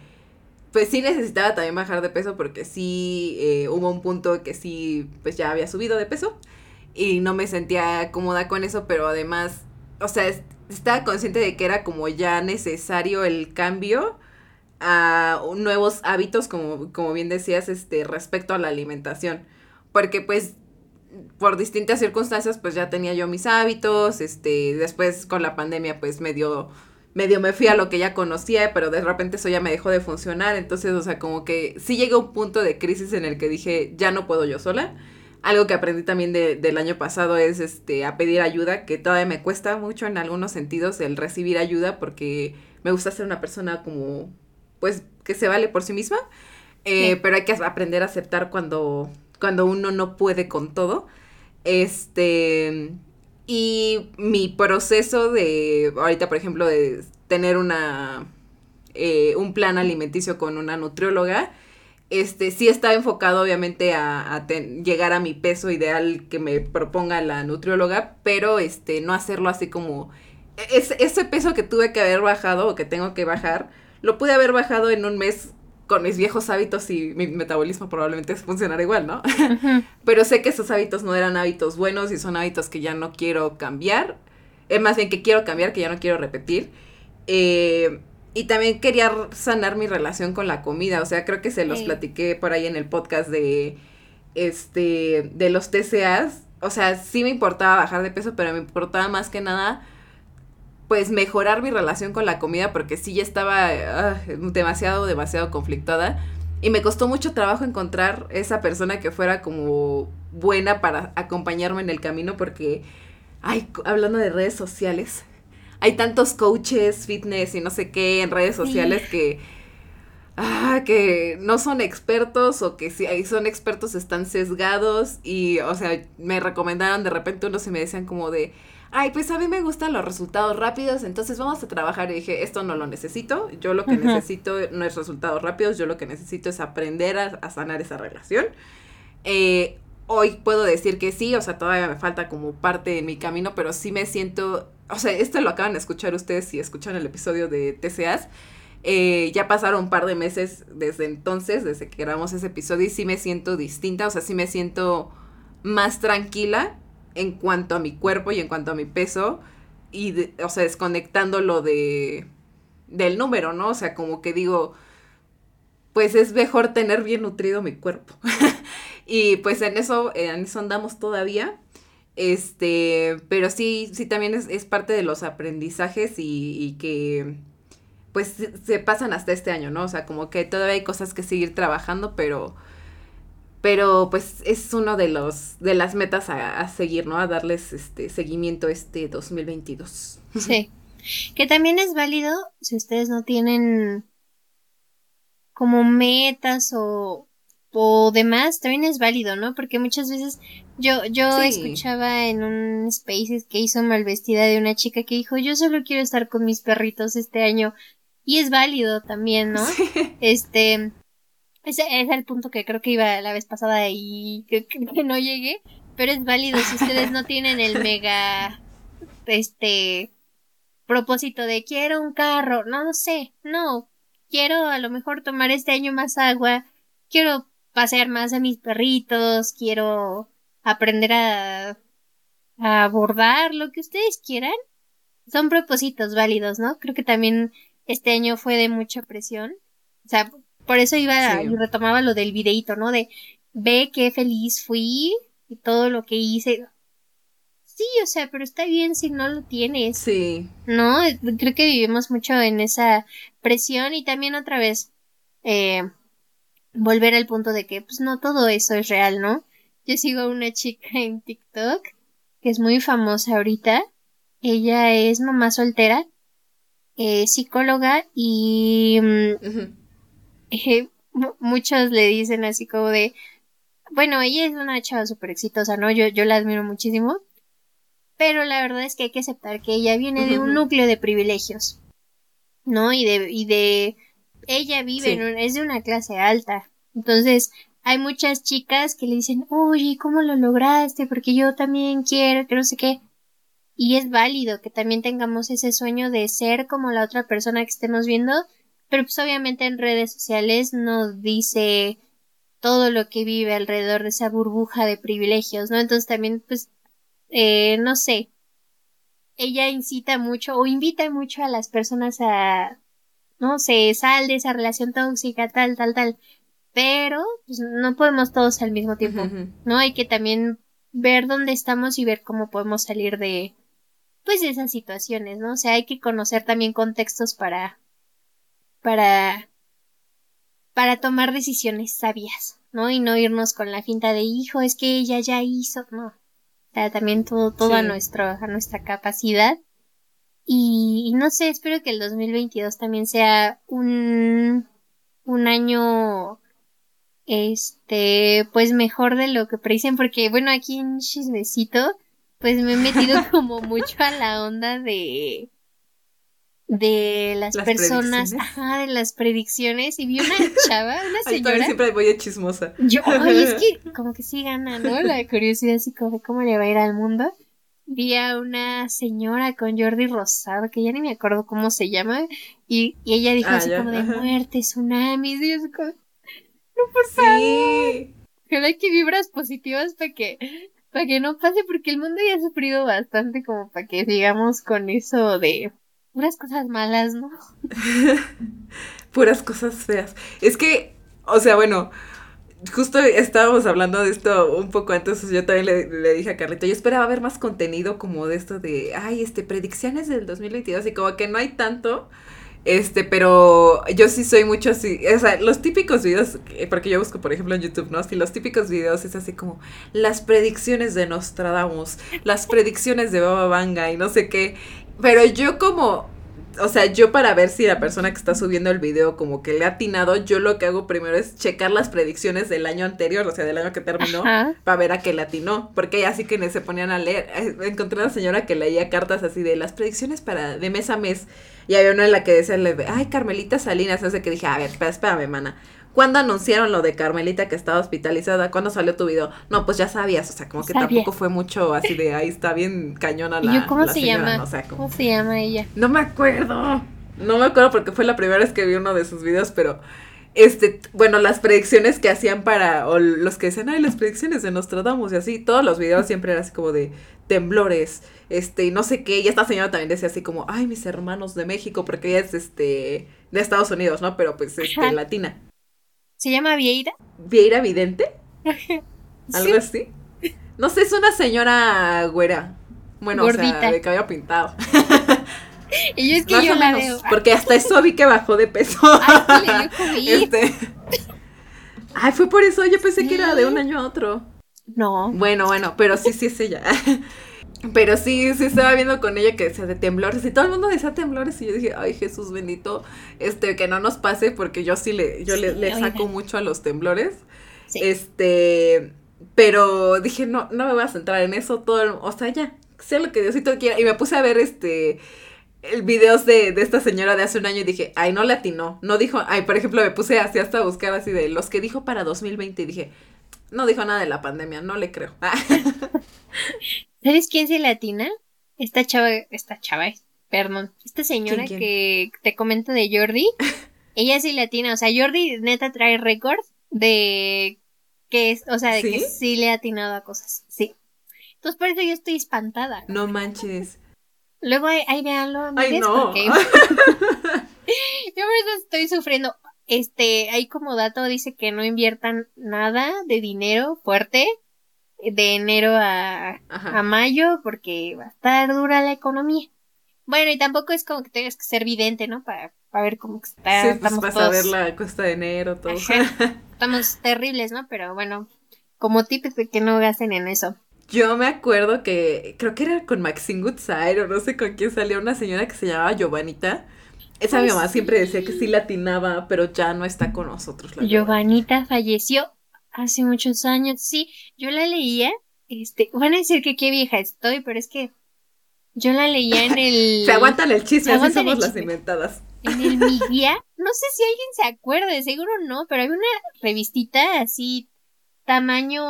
S2: pues sí necesitaba también bajar de peso porque sí eh, hubo un punto que sí, pues ya había subido de peso y no me sentía cómoda con eso, pero además, o sea, estaba consciente de que era como ya necesario el cambio a nuevos hábitos, como, como bien decías, este, respecto a la alimentación. Porque pues por distintas circunstancias, pues ya tenía yo mis hábitos, este, después con la pandemia, pues medio, medio me fui a lo que ya conocía, pero de repente eso ya me dejó de funcionar, entonces, o sea, como que sí llegué a un punto de crisis en el que dije, ya no puedo yo sola. Algo que aprendí también de, del año pasado es este, a pedir ayuda, que todavía me cuesta mucho en algunos sentidos el recibir ayuda, porque me gusta ser una persona como, pues, que se vale por sí misma, eh, pero hay que aprender a aceptar cuando, cuando uno no puede con todo. Este, y mi proceso de, ahorita por ejemplo, de tener una, eh, un plan alimenticio con una nutrióloga, este, sí está enfocado obviamente a, llegar a mi peso ideal que me proponga la nutrióloga, pero este, no hacerlo así como, ese peso que tuve que haber bajado o que tengo que bajar, lo pude haber bajado en un mes con mis viejos hábitos y mi metabolismo probablemente funcionara igual, ¿no? Pero sé que esos hábitos no eran hábitos buenos y son hábitos que ya no quiero cambiar. Es más bien que quiero cambiar, que ya no quiero repetir. Eh, y también quería sanar mi relación con la comida. O sea, creo que se los platiqué por ahí en el podcast de este de los TCAs. O sea, sí me importaba bajar de peso, pero me importaba más que nada pues mejorar mi relación con la comida porque sí ya estaba ah, demasiado, demasiado conflictada. Y me costó mucho trabajo encontrar esa persona que fuera como buena para acompañarme en el camino porque, ay, hablando de redes sociales, hay tantos coaches, fitness y no sé qué en redes sociales que, ah, que no son expertos o que si son expertos están sesgados y, o sea, me recomendaron de repente unos y me decían como de, ay, pues a mí me gustan los resultados rápidos, entonces vamos a trabajar. Y dije, esto no lo necesito, yo lo que necesito no es resultados rápidos, yo lo que necesito es aprender a, sanar esa relación. Eh, hoy puedo decir que sí, o sea, todavía me falta como parte de mi camino, pero sí me siento, o sea, esto lo acaban de escuchar ustedes si escuchan el episodio de TCAs. Eh, ya pasaron un par de meses desde entonces, desde que grabamos ese episodio, y sí me siento distinta, o sea, sí me siento más tranquila en cuanto a mi cuerpo y en cuanto a mi peso y, o sea, desconectándolo de, del número, ¿no? O sea, como que digo, pues es mejor tener bien nutrido mi cuerpo. y pues en eso, en eso andamos todavía. Este, pero sí, sí también es, parte de los aprendizajes y que pues se pasan hasta este año, ¿no? O sea, como que todavía hay cosas que seguir trabajando, pero pero pues es uno de los de las metas a, seguir, ¿no? A darles este seguimiento este 2022.
S1: Sí. Que también es válido si ustedes no tienen como metas o o demás, también es válido, ¿no? Porque muchas veces yo yo escuchaba en un Spaces que hizo mal vestida de una chica que dijo, "Yo solo quiero estar con mis perritos este año." Y es válido también, ¿no? Este, ese es el punto que creo que iba la vez pasada y que, no llegué. Pero es válido si ustedes no tienen el mega, este, propósito de quiero un carro, no lo sé, no. Quiero a lo mejor tomar este año más agua, quiero pasear más a mis perritos, quiero aprender a, a abordar lo que ustedes quieran. Son propósitos válidos, ¿no? Creo que también este año fue de mucha presión. O sea, por eso iba y retomaba lo del videito, ¿no? De ve qué feliz fui y todo lo que hice. Sí, o sea, pero está bien si no lo tienes.
S2: Sí.
S1: ¿No? Creo que vivimos mucho en esa presión y también otra vez eh, volver al punto de que pues no todo eso es real, ¿no? Yo sigo a una chica en TikTok que es muy famosa ahorita. Ella es mamá soltera, eh, psicóloga y mm, muchos le dicen así como de, bueno, ella es una chava súper exitosa, ¿no? Yo, yo la admiro muchísimo, pero la verdad es que hay que aceptar que ella viene de un núcleo de privilegios, ¿no? Y de, y de, ella vive, en es de una clase alta, entonces hay muchas chicas que le dicen, oye, ¿cómo lo lograste? Porque yo también quiero, que no sé qué. Y es válido que también tengamos ese sueño de ser como la otra persona que estemos viendo, pero pues obviamente en redes sociales nos dice todo lo que vive alrededor de esa burbuja de privilegios, ¿no? Entonces también, pues, eh, no sé, ella incita mucho o invita mucho a las personas a, no sé, sal de esa relación tóxica, tal, tal, tal. Pero, pues, no podemos todos al mismo tiempo, ¿no? Hay que también ver dónde estamos y ver cómo podemos salir de, pues, de esas situaciones, ¿no? O sea, hay que conocer también contextos para, para, para tomar decisiones sabias, ¿no? Y no irnos con la finta de, hijo, es que ella ya hizo, no. O sea, también todo, todo a, nuestro, a nuestra capacidad. Y, no sé, espero que el 2022 también sea un, un año este, pues mejor de lo que predicen, porque bueno, aquí en Chismecito, pues me he metido como mucho a la onda de de las, personas, ajá, de las predicciones y vi una chava, una señora.
S2: siempre voy de chismosa.
S1: Yo, ay, es que como que sí gana, ¿no? La curiosidad así como de cómo le va a ir al mundo. Vi a una señora con Jordi Rosado, que ya ni me acuerdo cómo se llama, y, y ella dijo ah, así como de muerte, tsunamis, como, no, por sí. Ojalá que vibras positivas para que, para que no pase, porque el mundo ya ha sufrido bastante como para que sigamos con eso de puras cosas malas, ¿no?
S2: puras cosas feas. Es que, o sea, bueno, justo estábamos hablando de esto un poco antes, yo también le, le, dije a Carlito, yo esperaba ver más contenido como de esto de, ay, este, predicciones del 2022 y como que no hay tanto. Este, pero yo sí soy mucho así, o sea, los típicos videos, porque yo busco, por ejemplo, en YouTube, ¿no? Si los típicos videos es así como las predicciones de Nostradamus, las predicciones de Baba Vanga y no sé qué, pero yo como, o sea, yo para ver si la persona que está subiendo el video como que le ha atinado, yo lo que hago primero es checar las predicciones del año anterior, o sea, del año que terminó, para ver a qué le atinó, porque así que se ponían a leer, eh, encontré una señora que leía cartas así de las predicciones para de mes a mes. Y había una en la que decía, ay, Carmelita Salinas, hace que dije, a ver, espera, espérame, mana. ¿Cuándo anunciaron lo de Carmelita que estaba hospitalizada? ¿Cuándo salió tu video? No, pues ya sabías, o sea, como que tampoco fue mucho así de, ahí está bien cañona la.
S1: ¿Cómo se llama? ¿Cómo se llama ella?
S2: No me acuerdo. No me acuerdo porque fue la primera vez que vi uno de sus videos, pero este, bueno, las predicciones que hacían para, o los que decían, ay, las predicciones de Nostradamus y así, todos los videos siempre eran así como de temblores, este, y no sé qué, y esta señora también decía así como, ay, mis hermanos de México, porque ella es, este, de Estados Unidos, ¿no? Pero pues, este, latina.
S1: ¿Se llama Vieira?
S2: ¿Vieira Vidente? ¿Algo así? No sé, es una señora güera. Bueno, o sea, de cabello pintado.
S1: Y yo es que yo la veo.
S2: Porque hasta eso vi que bajó de peso. Ay, este. Ay, fue por eso. Yo pensé que era de un año a otro.
S1: No.
S2: Bueno, bueno, pero sí, sí es ella. Pero sí, sí estaba viendo con ella que decía de temblores y todo el mundo decía temblores y yo dije, ay Jesús bendito, este, que no nos pase porque yo sí le, yo le, saco mucho a los temblores. Este, pero dije, no, no me voy a centrar en eso todo, o sea, ya, sea lo que Diosito quiera. Y me puse a ver este, el videos de, de, esta señora de hace un año y dije, ay, no le atinó. No dijo, ay, por ejemplo, me puse así hasta a buscar así de los que dijo para 2020 y dije, no dijo nada de la pandemia, no le creo.
S1: ¿Sabes quién se latina? Esta chava, esta chava, perdón, esta señora que te comento de Jordi, ella sí latina, o sea, Jordi neta trae récord de que es, o sea, de que sí le ha atinado a cosas, sí. Entonces por eso yo estoy espantada.
S2: No manches.
S1: Luego ahí, ahí véanlo.
S2: Ay, no.
S1: yo por eso estoy sufriendo. Este, ahí como dato dice que no inviertan nada de dinero fuerte de enero a, a mayo porque va a estar dura la economía. Bueno, y tampoco es como que tengas que ser vidente, ¿no? Para, para ver cómo está.
S2: Sí, pues estamos vas a ver la cuesta de enero, todo.
S1: Estamos terribles, ¿no? Pero bueno, como tips de que no gasten en eso.
S2: Yo me acuerdo que creo que era con Maxine Goodside o no sé con quién salió una señora que se llamaba Giovanita. Esa mi mamá siempre decía que sí latinaba, pero ya no está con nosotros.
S1: La Giovanita falleció hace muchos años. Sí, yo la leía. Este, van a decir que qué vieja estoy, pero es que yo la leía en el.
S2: se aguantan el chisme, así somos las inventadas.
S1: En el Mi Guía. No sé si alguien se acuerda, seguro no, pero había una revistita así tamaño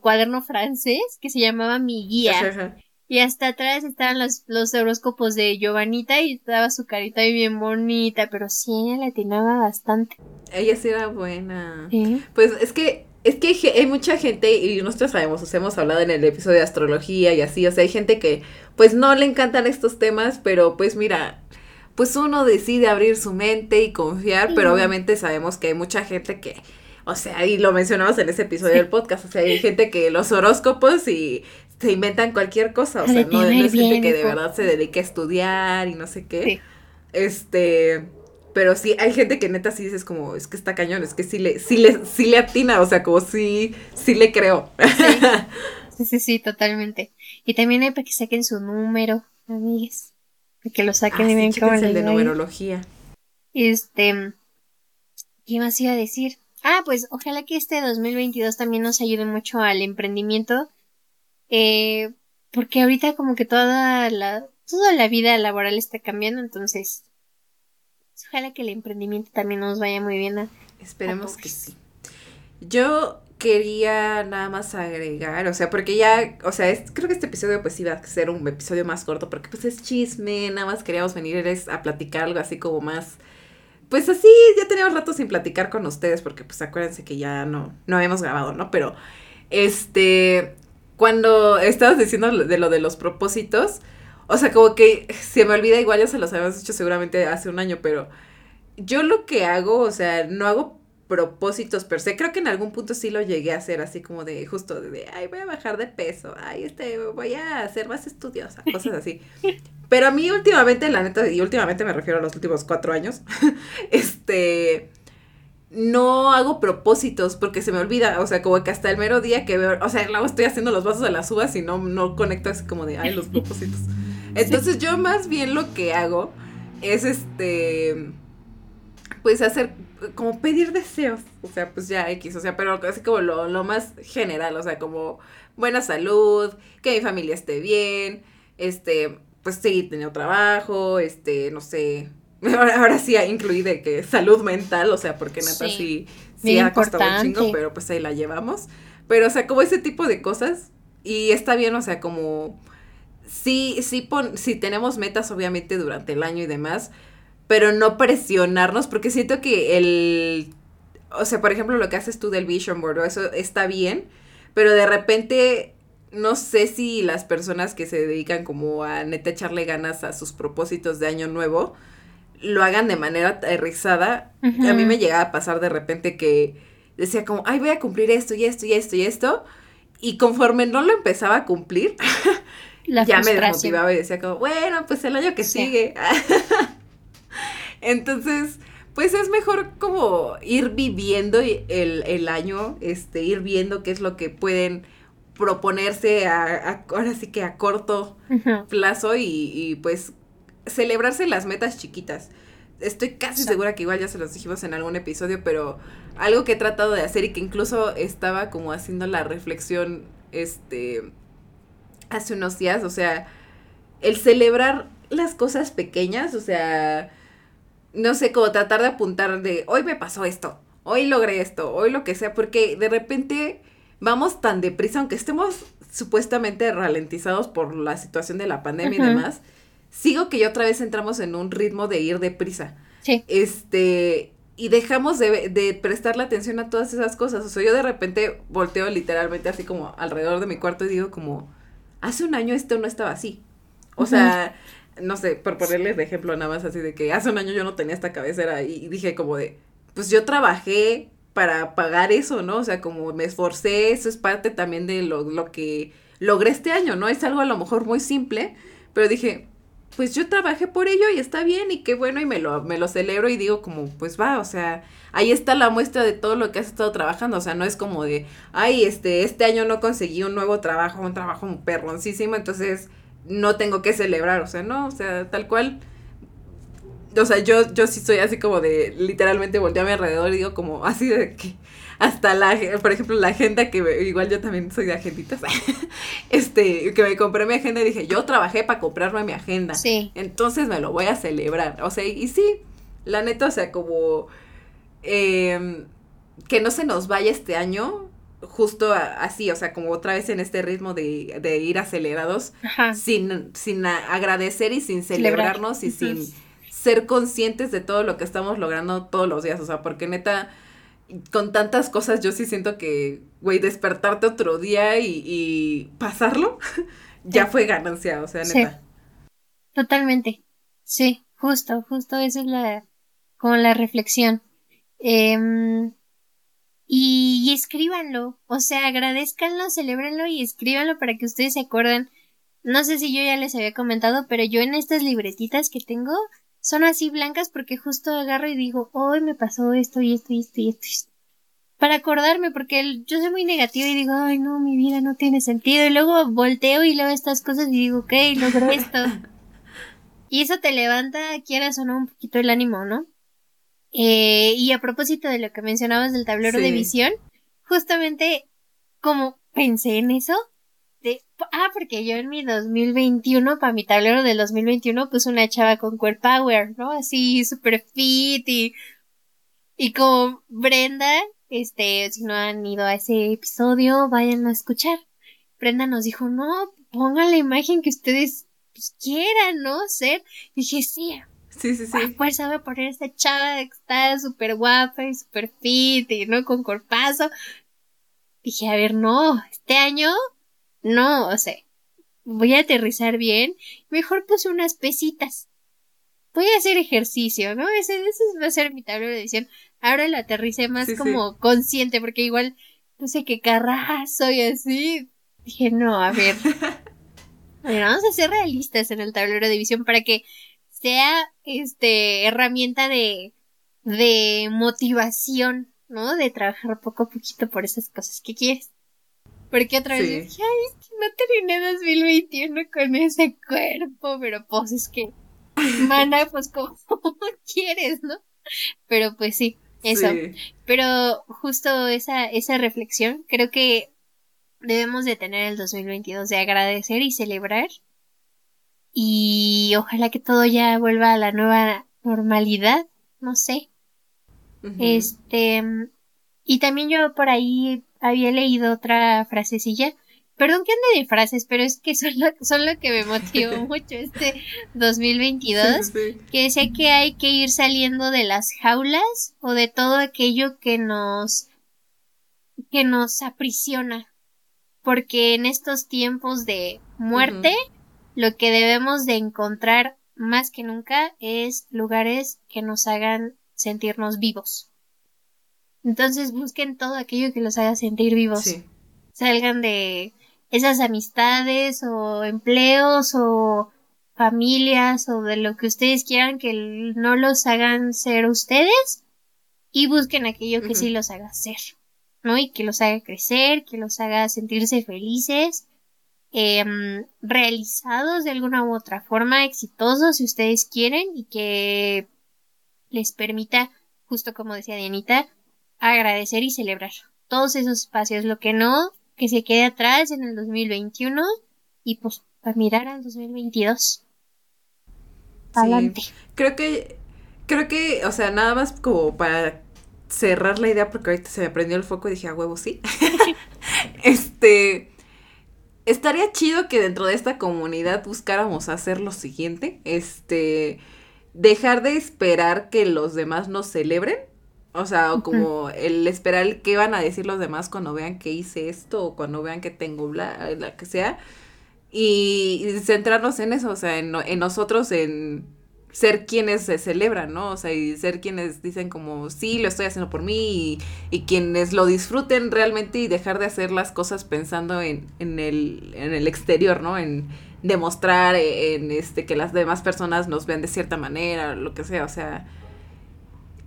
S1: cuaderno francés que se llamaba Mi Guía. Y hasta atrás estaban los, los horóscopos de Giovanita y estaba su carita bien bonita, pero sí, ella le atinaba bastante.
S2: Ella sí era buena. Pues es que es que hay mucha gente, y nosotros sabemos, os hemos hablado en el episodio de astrología y así, o sea, hay gente que pues no le encantan estos temas, pero pues mira, pues uno decide abrir su mente y confiar, pero obviamente sabemos que hay mucha gente que o sea, y lo mencionamos en ese episodio del podcast, o sea, hay gente que los horóscopos y se inventan cualquier cosa, o sea, no, es gente que de verdad se dedique a estudiar y no sé qué. Este, pero sí, hay gente que neta sí dices como, es que está cañón, es que sí le, sí le, sí le atina, o sea, como sí, sí le creo.
S1: Sí, sí, sí, totalmente. Y también hay para que saquen su número, amigues. Para que lo saquen y
S2: ven cómo el de numerología.
S1: Este, ¿qué más iba a decir? Ah, pues ojalá que este 2022 también nos ayude mucho al emprendimiento. Eh, porque ahorita como que toda la, toda la vida laboral está cambiando, entonces ojalá que el emprendimiento también nos vaya muy bien.
S2: Esperemos que sí. Yo quería nada más agregar, o sea, porque ya, o sea, creo que este episodio pues iba a ser un episodio más corto porque pues es chisme, nada más queríamos venir a platicar algo así como más, pues así, ya teníamos rato sin platicar con ustedes porque pues acuérdense que ya no, no habíamos grabado, ¿no? Pero, este, cuando estabas diciendo de lo de los propósitos, o sea, como que se me olvida, igual ya se los habíamos hecho seguramente hace un año, pero yo lo que hago, o sea, no hago propósitos per se. Creo que en algún punto sí lo llegué a hacer así como de justo de, ay, voy a bajar de peso, ay, este, voy a ser más estudiosa, cosas así. Pero a mí últimamente, la neta, y últimamente me refiero a los últimos cuatro años, este, no hago propósitos porque se me olvida, o sea, como que hasta el mero día que veo, o sea, luego estoy haciendo los vasos de las uvas y no, no conecto así como de, ay, los propósitos. Entonces yo más bien lo que hago es este pues hacer, como pedir deseos, o sea, pues ya X, o sea, pero así como lo, lo más general, o sea, como buena salud, que mi familia esté bien, este, pues seguir teniendo trabajo, este, no sé, ahora, sí ha incluido que salud mental, o sea, porque neta sí, sí, ha costado un chingo, pero pues ahí la llevamos, pero o sea, como ese tipo de cosas, y está bien, o sea, como, sí, sí, pon, sí tenemos metas obviamente durante el año y demás, pero no presionarnos, porque siento que el, o sea, por ejemplo, lo que haces tú del vision board, eso está bien, pero de repente no sé si las personas que se dedican como a neta echarle ganas a sus propósitos de año nuevo, lo hagan de manera aterrizada. A mí me llegaba a pasar de repente que decía como, ay, voy a cumplir esto y esto y esto y esto. Y conforme no lo empezaba a cumplir, ya me desmotivaba y decía como, bueno, pues el año que sigue. Entonces, pues es mejor como ir viviendo el, año, este, ir viendo qué es lo que pueden proponerse a, ahora sí que a corto plazo y, pues celebrarse las metas chiquitas. Estoy casi segura que igual ya se los dijimos en algún episodio, pero algo que he tratado de hacer y que incluso estaba como haciendo la reflexión este hace unos días, o sea, el celebrar las cosas pequeñas, o sea, no sé, como tratar de apuntar de, hoy me pasó esto, hoy logré esto, hoy lo que sea, porque de repente vamos tan deprisa, aunque estemos supuestamente ralentizados por la situación de la pandemia y demás, sigo que ya otra vez entramos en un ritmo de ir deprisa. Sí. Este, y dejamos de, de prestarle atención a todas esas cosas. O sea, yo de repente volteo literalmente así como alrededor de mi cuarto y digo como, hace un año esto no estaba así. O sea, no sé, por ponerles de ejemplo nada más así de que hace un año yo no tenía esta cabecera y dije como de, pues yo trabajé para pagar eso, ¿no? O sea, como me esforcé, eso es parte también de lo, lo que logré este año, ¿no? Es algo a lo mejor muy simple, pero dije, pues yo trabajé por ello y está bien y qué bueno y me lo, me lo celebro y digo como, pues va, o sea, ahí está la muestra de todo lo que has estado trabajando, o sea, no es como de, ay, este, este año no conseguí un nuevo trabajo, un trabajo perroncísimo, entonces no tengo que celebrar, o sea, no, o sea, tal cual. O sea, yo, yo sí soy así como de, literalmente volteo a mi alrededor y digo como así de que hasta la, por ejemplo, la agenda que igual yo también soy de agenditas, este, que me compré mi agenda y dije, yo trabajé para comprarme mi agenda. Sí. Entonces me lo voy a celebrar. O sea, y sí, la neta, o sea, como eh, que no se nos vaya este año, justo así, o sea, como otra vez en este ritmo de, de ir acelerados, sin, sin agradecer y sin celebrarnos y sin ser conscientes de todo lo que estamos logrando todos los días, o sea, porque neta, con tantas cosas yo sí siento que, güey, despertarte otro día y, pasarlo, ya fue ganancia, o sea, neta.
S1: Totalmente, sí, justo, justo esa es la, como la reflexión. Eh, y, y escríbanlo. O sea, agradezcanlo, celebrenlo y escríbanlo para que ustedes se acuerden. No sé si yo ya les había comentado, pero yo en estas libretitas que tengo son así blancas porque justo agarro y digo, hoy me pasó esto y esto y esto y esto. Para acordarme, porque yo soy muy negativa y digo, ay no, mi vida no tiene sentido. Y luego volteo y leo estas cosas y digo, ok, logro esto. y eso te levanta, quieras o no, un poquito el ánimo, ¿no? Eh, y a propósito de lo que mencionabas del tablero de visión, justamente como pensé en eso, ah, porque yo en mi 2021, para mi tablero del 2021, puse una chava con core power, ¿no? Así super fit y, y como Brenda, este, si no han ido a ese episodio, vayan a escuchar. Brenda nos dijo, no, pongan la imagen que ustedes pues, quieran, ¿no? Ser. dije, sí.
S2: Sí, sí, sí.
S1: Pues sabe poner esta chava que está súper guapa y súper fit y, ¿no? Con corpazo. Dije, a ver, no, este año no, o sea, voy a aterrizar bien. Mejor puse unas pesitas. Voy a hacer ejercicio, ¿no? Ese, ese va a ser mi tablero de edición. Ahora lo aterricé más como consciente, porque igual puse que carrazo y así. Dije, no, a ver. vamos a ser realistas en el tablero de edición para que sea este herramienta de, de motivación, ¿no? De trabajar poco a poquito por esas cosas que quieres. Porque otra vez dije, ay, no terminé 2021 con ese cuerpo, pero pues es que, mana, pues como quieres, ¿no? Pero pues sí, eso. Pero justo esa, esa reflexión, creo que debemos de tener el 2022 de agradecer y celebrar. Y ojalá que todo ya vuelva a la nueva normalidad, no sé. Este, y también yo por ahí había leído otra frasecilla. Perdón que ande de frases, pero es que son lo, son lo que me motivó mucho este 2022. Que sé que hay que ir saliendo de las jaulas o de todo aquello que nos que nos aprisiona. Porque en estos tiempos de muerte, lo que debemos de encontrar más que nunca es lugares que nos hagan sentirnos vivos. Entonces busquen todo aquello que los haga sentir vivos. Salgan de esas amistades o empleos o familias o de lo que ustedes quieran que no los hagan ser ustedes y busquen aquello que sí los haga ser, ¿no? Y que los haga crecer, que los haga sentirse felices, em, realizados de alguna u otra forma, exitosos si ustedes quieren y que les permita, justo como decía Dianita, agradecer y celebrar todos esos espacios. Lo que no, que se quede atrás en el 2021 y pues para mirar al 2022. Adelante.
S2: Creo que, creo que, o sea, nada más como para cerrar la idea porque ahorita se me prendió el foco y dije, a huevo, sí. este, estaría chido que dentro de esta comunidad buscáramos hacer lo siguiente, este, dejar de esperar que los demás nos celebren o sea, como el esperar qué van a decir los demás cuando vean que hice esto o cuando vean que tengo bla, la que sea. Y, centrarnos en eso, o sea, en, en, nosotros, en ser quienes se celebran, ¿no? O sea, y ser quienes dicen como, sí, lo estoy haciendo por mí y, y quienes lo disfruten realmente y dejar de hacer las cosas pensando en, en, el, en el exterior, ¿no? En demostrar, en este, que las demás personas nos vean de cierta manera, lo que sea, o sea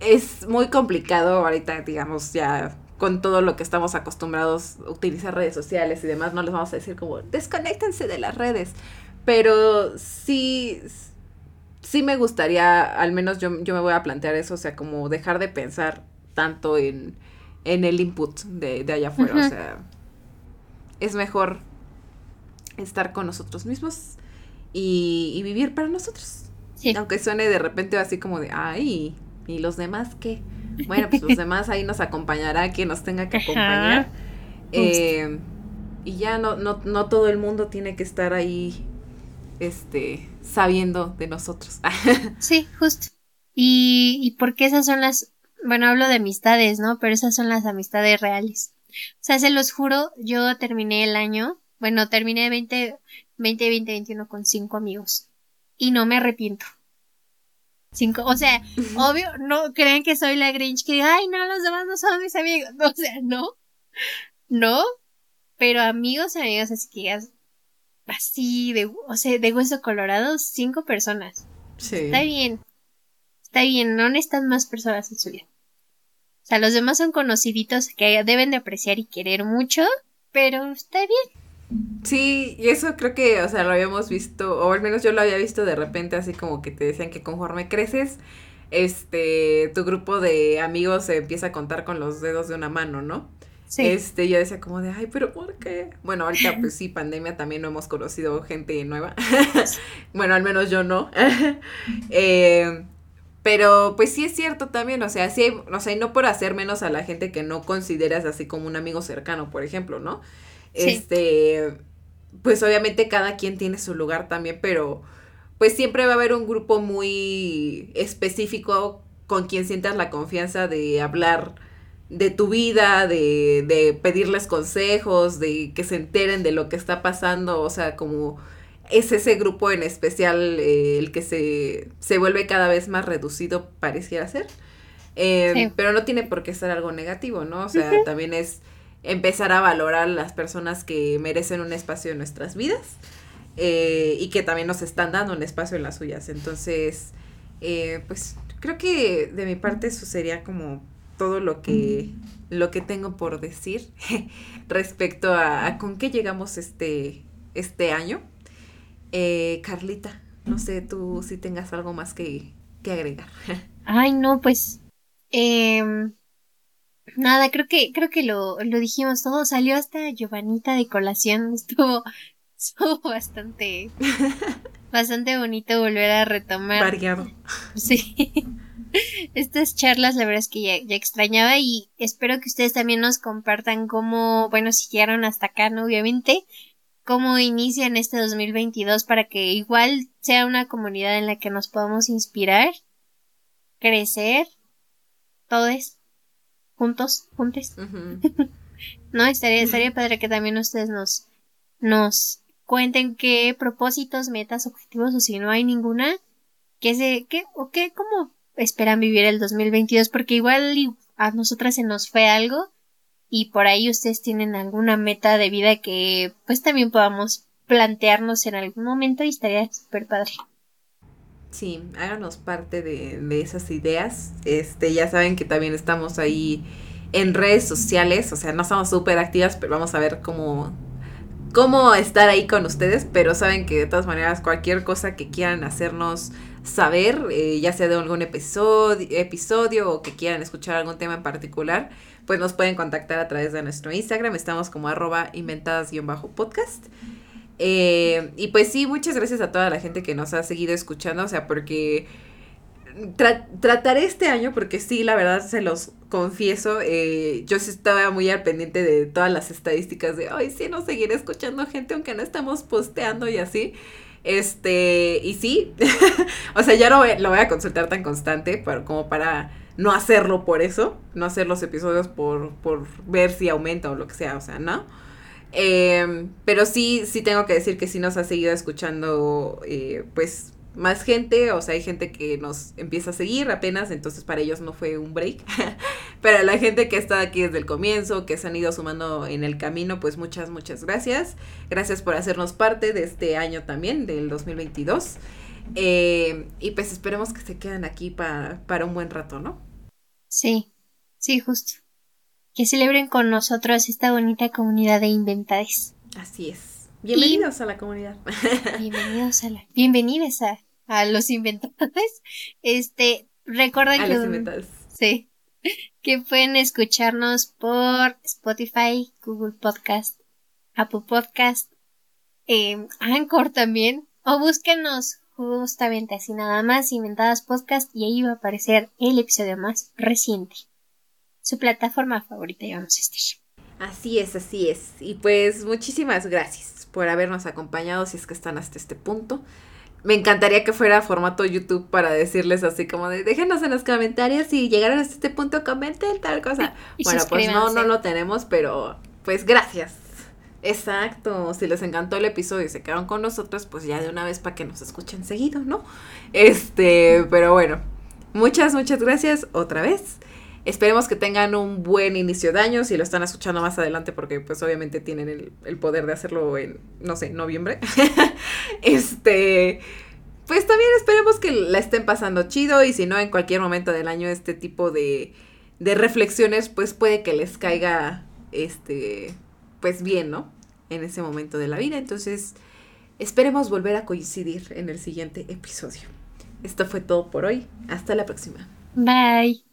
S2: es muy complicado ahorita, digamos, ya con todo lo que estamos acostumbrados a utilizar redes sociales y demás, no les vamos a decir como desconéctense de las redes, pero sí, sí me gustaría, al menos yo, yo me voy a plantear eso, o sea, como dejar de pensar tanto en, en el input de, de allá afuera, o sea, es mejor estar con nosotros mismos y, y vivir para nosotros. Aunque suene de repente así como de, ay, ¿Y los demás qué? Bueno, pues los demás ahí nos acompañará quien nos tenga que acompañar. Eh, y ya no, no, no todo el mundo tiene que estar ahí este sabiendo de nosotros.
S1: sí, justo. Y, y porque esas son las, bueno, hablo de amistades, ¿no? Pero esas son las amistades reales. O sea, se los juro, yo terminé el año, bueno, terminé 20, 20, 20, 21 con cinco amigos. Y no me arrepiento Cinco, o sea, obvio, no crean que soy la Grinch que ay, no, los demás no son mis amigos. O sea, no. No. Pero amigos, amigos, así que así de, o sea, de hueso colorado, cinco personas. Sí. Está bien. Está bien, no necesitan más personas en su vida. O sea, los demás son conociditos que deben de apreciar y querer mucho, pero está bien.
S2: Sí, y eso creo que, o sea, lo habíamos visto, o al menos yo lo había visto de repente, así como que te decían que conforme creces, este, tu grupo de amigos se empieza a contar con los dedos de una mano, ¿no? Sí. Este, yo decía como de, ay, pero ¿por qué? Bueno, ahorita pues sí, pandemia también no hemos conocido gente nueva. bueno, al menos yo no. eh, pero pues sí es cierto también, o sea, sí, o sea, y no por hacer menos a la gente que no consideras así como un amigo cercano, por ejemplo, ¿no? Este, pues obviamente cada quien tiene su lugar también, pero pues siempre va a haber un grupo muy específico con quien sientas la confianza de hablar de tu vida, de, de pedirles consejos, de que se enteren de lo que está pasando, o sea, como es ese grupo en especial eh, el que se, se, vuelve cada vez más reducido, pareciera ser. Eh, pero no tiene por qué ser algo negativo, ¿no? O sea, también es empezar a valorar las personas que merecen un espacio en nuestras vidas eh, y que también nos están dando un espacio en las suyas. Entonces, pues creo que de mi parte eso sería como todo lo que, lo que tengo por decir respecto a, a con qué llegamos este, este año. Eh, Carlita, no sé tú si tengas algo más que, que agregar.
S1: Ay, no, pues. Eh, nada, creo que, creo que lo, lo dijimos todo. Salió hasta Giovanita de colación. Estuvo, estuvo bastante. bastante bonito volver a retomar.
S2: Variado.
S1: Sí. Estas charlas, la verdad es que ya, ya, extrañaba y espero que ustedes también nos compartan cómo, bueno, si llegaron hasta acá, ¿no? Obviamente, cómo inician este 2022 para que igual sea una comunidad en la que nos podamos inspirar, crecer, todos, juntos, juntos. no, estaría, estaría padre que también ustedes nos, nos cuenten qué propósitos, metas, objetivos o si no hay ninguna, qué se, qué, o qué, cómo esperan vivir el 2022, porque igual a nosotras se nos fue algo y por ahí ustedes tienen alguna meta de vida que pues también podamos plantearnos en algún momento y estaría súper padre.
S2: Sí, háganos parte de, de, esas ideas. Este, ya saben que también estamos ahí en redes sociales, o sea, no estamos súper activas, pero vamos a ver cómo, cómo estar ahí con ustedes, pero saben que de todas maneras cualquier cosa que quieran hacernos saber, eh, ya sea de algún episodio, episodio o que quieran escuchar algún tema en particular, pues nos pueden contactar a través de nuestro Instagram. Estamos como arroba inventadas-podcast. Eh, y pues sí, muchas gracias a toda la gente que nos ha seguido escuchando, o sea, porque trataré este año, porque sí, la verdad se los confieso, eh, yo sí estaba muy al pendiente de todas las estadísticas de, ay, sí, nos seguiré escuchando gente aunque no estamos posteando y así. Este, y sí, o sea, ya no lo voy a consultar tan constante pero como para no hacerlo por eso, no hacer los episodios por, por ver si aumenta o lo que sea, o sea, ¿no? Em, pero sí, sí tengo que decir que sí nos ha seguido escuchando, eh, pues, más gente, o sea, hay gente que nos empieza a seguir apenas, entonces para ellos no fue un break, pero la gente que está aquí desde el comienzo, que se han ido sumando en el camino, pues muchas, muchas gracias. Gracias por hacernos parte de este año también, del 2022. Eh, y pues esperemos que se queden aquí para un buen rato, ¿no?
S1: Sí, sí, justo. Que celebren con nosotros esta bonita comunidad de inventades.
S2: Así es. Bienvenidos a la comunidad.
S1: Bienvenidos a la. Bienvenidos a, a los inventades. Este, recuerden
S2: a Los inventades.
S1: Sí. Que pueden escucharnos por Spotify, Google Podcast, Apple Podcast, eh, Anchor también. O búsquenos justamente así nada más, Inventadas Podcast, y ahí va a aparecer el episodio más reciente. Su plataforma favorita, digamos, este.
S2: Así es, así es. Y pues muchísimas gracias por habernos acompañado si es que están hasta este punto. Me encantaría que fuera formato YouTube para decirles así como de déjenos en los comentarios si llegaron hasta este punto, comenten tal cosa. bueno, pues no, no lo tenemos, pero pues gracias. Exacto, si les encantó el episodio y se quedaron con nosotros, pues ya de una vez para que nos escuchen seguido, ¿no? Este, pero bueno, muchas, muchas gracias otra vez. Esperemos que tengan un buen inicio de año, si lo están escuchando más adelante, porque pues obviamente tienen el, el poder de hacerlo en, no sé, noviembre. este, pues también esperemos que la estén pasando chido y si no, en cualquier momento del año este tipo de, de reflexiones, pues puede que les caiga, este, pues bien, ¿no? En ese momento de la vida. Entonces, esperemos volver a coincidir en el siguiente episodio. Esto fue todo por hoy. Hasta la próxima.
S1: Bye.